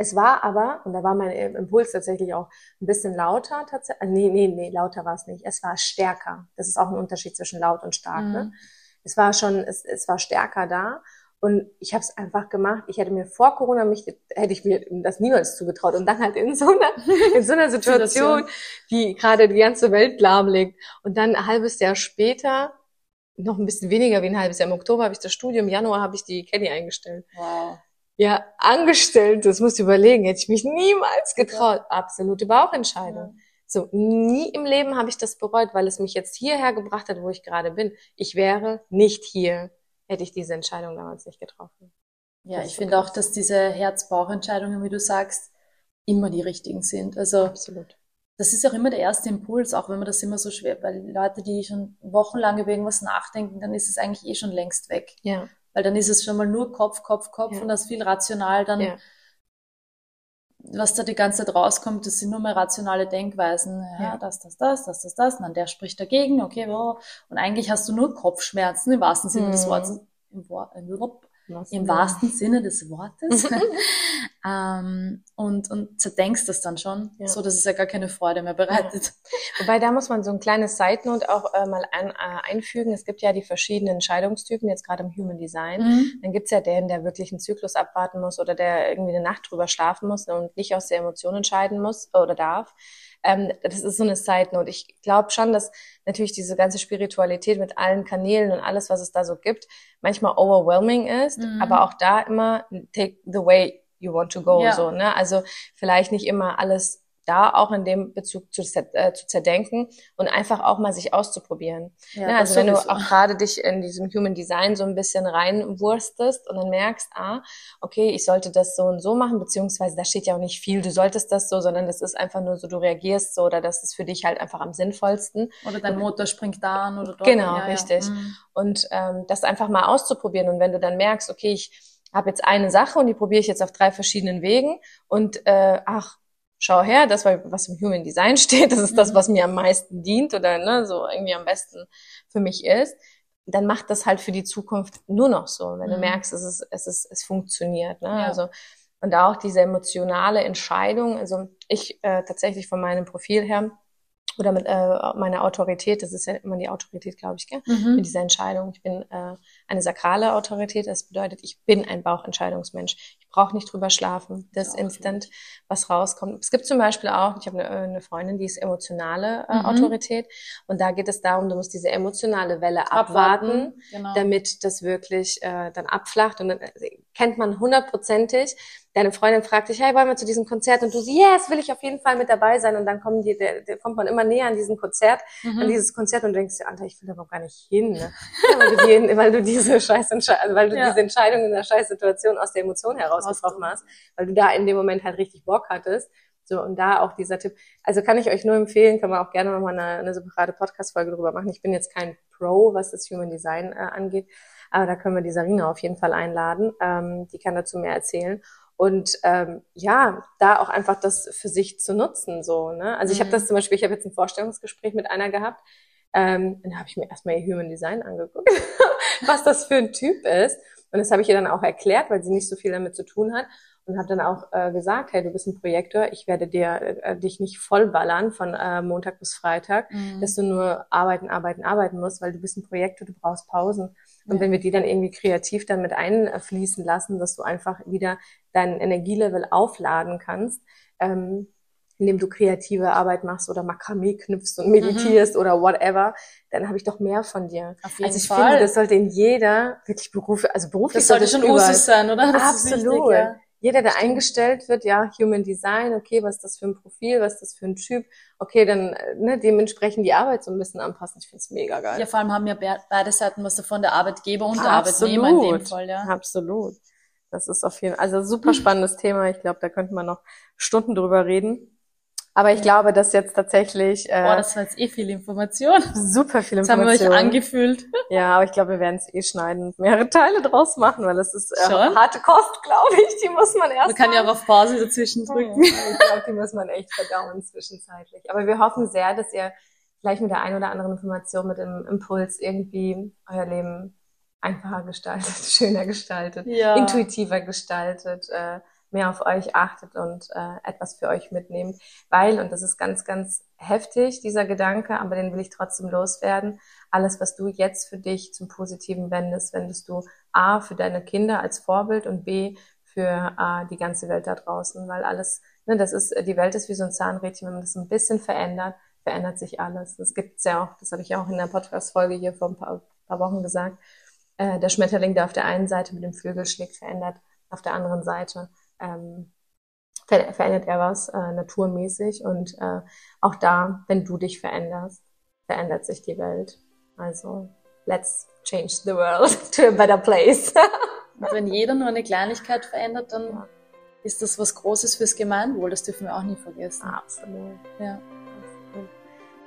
Es war aber, und da war mein Impuls tatsächlich auch ein bisschen lauter, tatsächlich, äh, nee, nee, nee, lauter war es nicht. Es war stärker. Das ist auch ein Unterschied zwischen laut und stark. Ne? Mhm. Ne? Es war schon, es, es war stärker da. Und ich habe es einfach gemacht. Ich hätte mir vor Corona mich, hätte ich mir das niemals zugetraut. Und dann halt in so einer, in so einer Situation, die gerade die ganze Welt lahmlegt. Und dann ein halbes Jahr später, noch ein bisschen weniger wie ein halbes Jahr, im Oktober habe ich das Studium, im Januar habe ich die Kenny eingestellt. Wow. Ja, angestellt, das musst du überlegen, hätte ich mich niemals getraut. Absolute Bauchentscheidung. Ja. So, nie im Leben habe ich das bereut, weil es mich jetzt hierher gebracht hat, wo ich gerade bin. Ich wäre nicht hier hätte ich diese Entscheidung damals nicht getroffen.
Ja, das ich finde auch, dass diese Herz-Bauch-Entscheidungen, wie du sagst, immer die richtigen sind. Also
absolut.
Das ist auch immer der erste Impuls, auch wenn man das immer so schwer, weil Leute, die schon wochenlang über irgendwas nachdenken, dann ist es eigentlich eh schon längst weg.
Ja.
Weil dann ist es schon mal nur Kopf, Kopf, Kopf ja. und das viel rational dann ja was da die ganze Zeit rauskommt, das sind nur mehr rationale Denkweisen. Ja, ja. das, das, das, das, das, das. Und dann der spricht dagegen, okay, wow. Und eigentlich hast du nur Kopfschmerzen im wahrsten Sinne mhm. des Wortes. Im, Wort, im wahrsten Sinne des Wortes. ähm, und, und zerdenkst das dann schon, ja. so dass es ja gar keine Freude mehr bereitet.
Ja. Wobei da muss man so ein kleines Side Note auch äh, mal ein, äh, einfügen. Es gibt ja die verschiedenen Entscheidungstypen, jetzt gerade im Human Design. Mhm. Dann gibt's ja den, der wirklich einen Zyklus abwarten muss oder der irgendwie eine Nacht drüber schlafen muss und nicht aus der Emotion entscheiden muss oder darf. Ähm, das ist so eine Side Note. Ich glaube schon, dass natürlich diese ganze Spiritualität mit allen Kanälen und alles, was es da so gibt, manchmal overwhelming ist, mhm. aber auch da immer take the way you want to go, ja. so, ne? Also vielleicht nicht immer alles da auch in dem Bezug zu, äh, zu zerdenken und einfach auch mal sich auszuprobieren. Ja, ja, also wenn du auch gerade dich in diesem Human Design so ein bisschen reinwurstest und dann merkst, ah, okay, ich sollte das so und so machen, beziehungsweise da steht ja auch nicht viel, du solltest das so, sondern das ist einfach nur so, du reagierst so oder das ist für dich halt einfach am sinnvollsten.
Oder dein Motor springt da an oder dort.
Genau, ja, richtig. Mhm. Und ähm, das einfach mal auszuprobieren und wenn du dann merkst, okay, ich habe jetzt eine Sache und die probiere ich jetzt auf drei verschiedenen Wegen und äh, ach, schau her, das, was im Human Design steht, das ist das, mhm. was mir am meisten dient oder ne, so irgendwie am besten für mich ist, dann macht das halt für die Zukunft nur noch so, wenn mhm. du merkst, es ist, es ist, es funktioniert. Ne? Ja. Also und auch diese emotionale Entscheidung. Also ich äh, tatsächlich von meinem Profil her oder mit äh, meiner Autorität, das ist ja immer die Autorität, glaube ich, gell? Mhm. mit dieser Entscheidung. Ich bin äh, eine sakrale Autorität, das bedeutet, ich bin ein Bauchentscheidungsmensch. Ich brauche nicht drüber schlafen, das ja, instant, was rauskommt. Es gibt zum Beispiel auch, ich habe eine, eine Freundin, die ist emotionale äh, mhm. Autorität und da geht es darum, du musst diese emotionale Welle abwarten, abwarten genau. damit das wirklich äh, dann abflacht und dann äh, kennt man hundertprozentig, deine Freundin fragt dich, hey, wollen wir zu diesem Konzert? Und du sie, yes, will ich auf jeden Fall mit dabei sein. Und dann kommen die, der, der kommt man immer näher an diesem Konzert, mhm. an dieses Konzert und denkst dir, Alter, ich will da überhaupt gar nicht hin, ne? weil, du die, weil du diese scheiß weil du ja. diese Entscheidung in der scheiß Situation aus der Emotion heraus getroffen hast, weil du da in dem Moment halt richtig Bock hattest. So, und da auch dieser Tipp. Also kann ich euch nur empfehlen, kann man auch gerne nochmal eine, eine separate Podcast-Folge drüber machen. Ich bin jetzt kein Pro, was das Human Design äh, angeht. Aber da können wir die Sarina auf jeden Fall einladen. Ähm, die kann dazu mehr erzählen. Und ähm, ja, da auch einfach das für sich zu nutzen. so. Ne? Also ich habe mhm. das zum Beispiel, ich habe jetzt ein Vorstellungsgespräch mit einer gehabt. Ähm, dann habe ich mir erstmal ihr Human Design angeguckt, was das für ein Typ ist. Und das habe ich ihr dann auch erklärt, weil sie nicht so viel damit zu tun hat. Und habe dann auch äh, gesagt, hey, du bist ein Projektor, ich werde dir äh, dich nicht vollballern von äh, Montag bis Freitag, mhm. dass du nur arbeiten, arbeiten, arbeiten musst, weil du bist ein Projektor, du brauchst Pausen. Und wenn wir die dann irgendwie kreativ dann mit einfließen lassen, dass du einfach wieder dein Energielevel aufladen kannst, ähm, indem du kreative Arbeit machst oder Makramee knüpfst und meditierst mhm. oder whatever, dann habe ich doch mehr von dir.
Auf jeden
also ich
Fall.
finde, das sollte in jeder wirklich Beruf, also beruflich
das sollte schon Usus sein, oder?
Das Absolut. Wichtig, ja. Jeder, der Stimmt. eingestellt wird, ja, Human Design, okay, was ist das für ein Profil, was ist das für ein Typ, okay, dann ne, dementsprechend die Arbeit so ein bisschen anpassen. Ich finde es mega geil.
Ja, vor allem haben ja beide Seiten was davon, der Arbeitgeber und der Arbeitnehmer in dem Fall, ja.
Absolut. Das ist auf jeden Fall, also super spannendes Thema. Ich glaube, da könnte man noch Stunden drüber reden. Aber ich ja. glaube, dass jetzt tatsächlich.
Äh, Boah, das war jetzt eh viel Information.
Super viel Information.
Jetzt haben wir euch angefühlt.
Ja, aber ich glaube, wir werden es eh schneiden und mehrere Teile draus machen, weil das ist äh, harte Kost, glaube ich. Die muss man erst.
Man kann ja auch auf Pause dazwischen drücken.
ich glaube, die muss man echt verdauen zwischenzeitlich. Aber wir hoffen sehr, dass ihr vielleicht mit der einen oder anderen Information, mit dem Impuls irgendwie euer Leben einfacher gestaltet, schöner gestaltet, ja. intuitiver gestaltet. Äh, mehr auf euch achtet und äh, etwas für euch mitnehmt. Weil, und das ist ganz, ganz heftig, dieser Gedanke, aber den will ich trotzdem loswerden, alles, was du jetzt für dich zum Positiven wendest, wendest du A für deine Kinder als Vorbild und B für äh, die ganze Welt da draußen, weil alles, ne, das ist, die Welt ist wie so ein Zahnrädchen, wenn man das ein bisschen verändert, verändert sich alles. Das gibt's ja auch, das habe ich ja auch in der Podcast-Folge hier vor ein paar, paar Wochen gesagt. Äh, der Schmetterling, der auf der einen Seite mit dem Flügel schlägt, verändert auf der anderen Seite ähm, ver verändert er was äh, naturmäßig und äh, auch da, wenn du dich veränderst, verändert sich die Welt. Also let's change the world to a better place.
und wenn jeder nur eine Kleinigkeit verändert, dann ja. ist das was Großes fürs Gemeinwohl. Das dürfen wir auch nie vergessen.
Absolut.
Ja.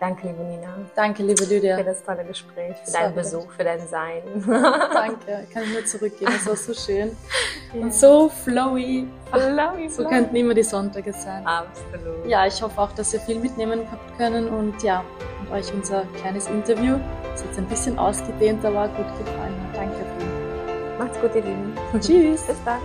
Danke, liebe Nina.
Danke, liebe Lydia.
Für das tolle Gespräch, für deinen Besuch, für dein Sein.
Danke, kann ich nur zurückgeben. Das war so schön. Ja. Und so flowy.
Flowy,
So könnten immer die Sonntage sein.
Absolut.
Ja, ich hoffe auch, dass ihr viel mitnehmen habt können und ja, und euch unser kleines Interview, das jetzt ein bisschen ausgedehnt, aber gut gefallen hat. Danke.
Macht's gut, ihr Lieben.
Tschüss.
Bis dann.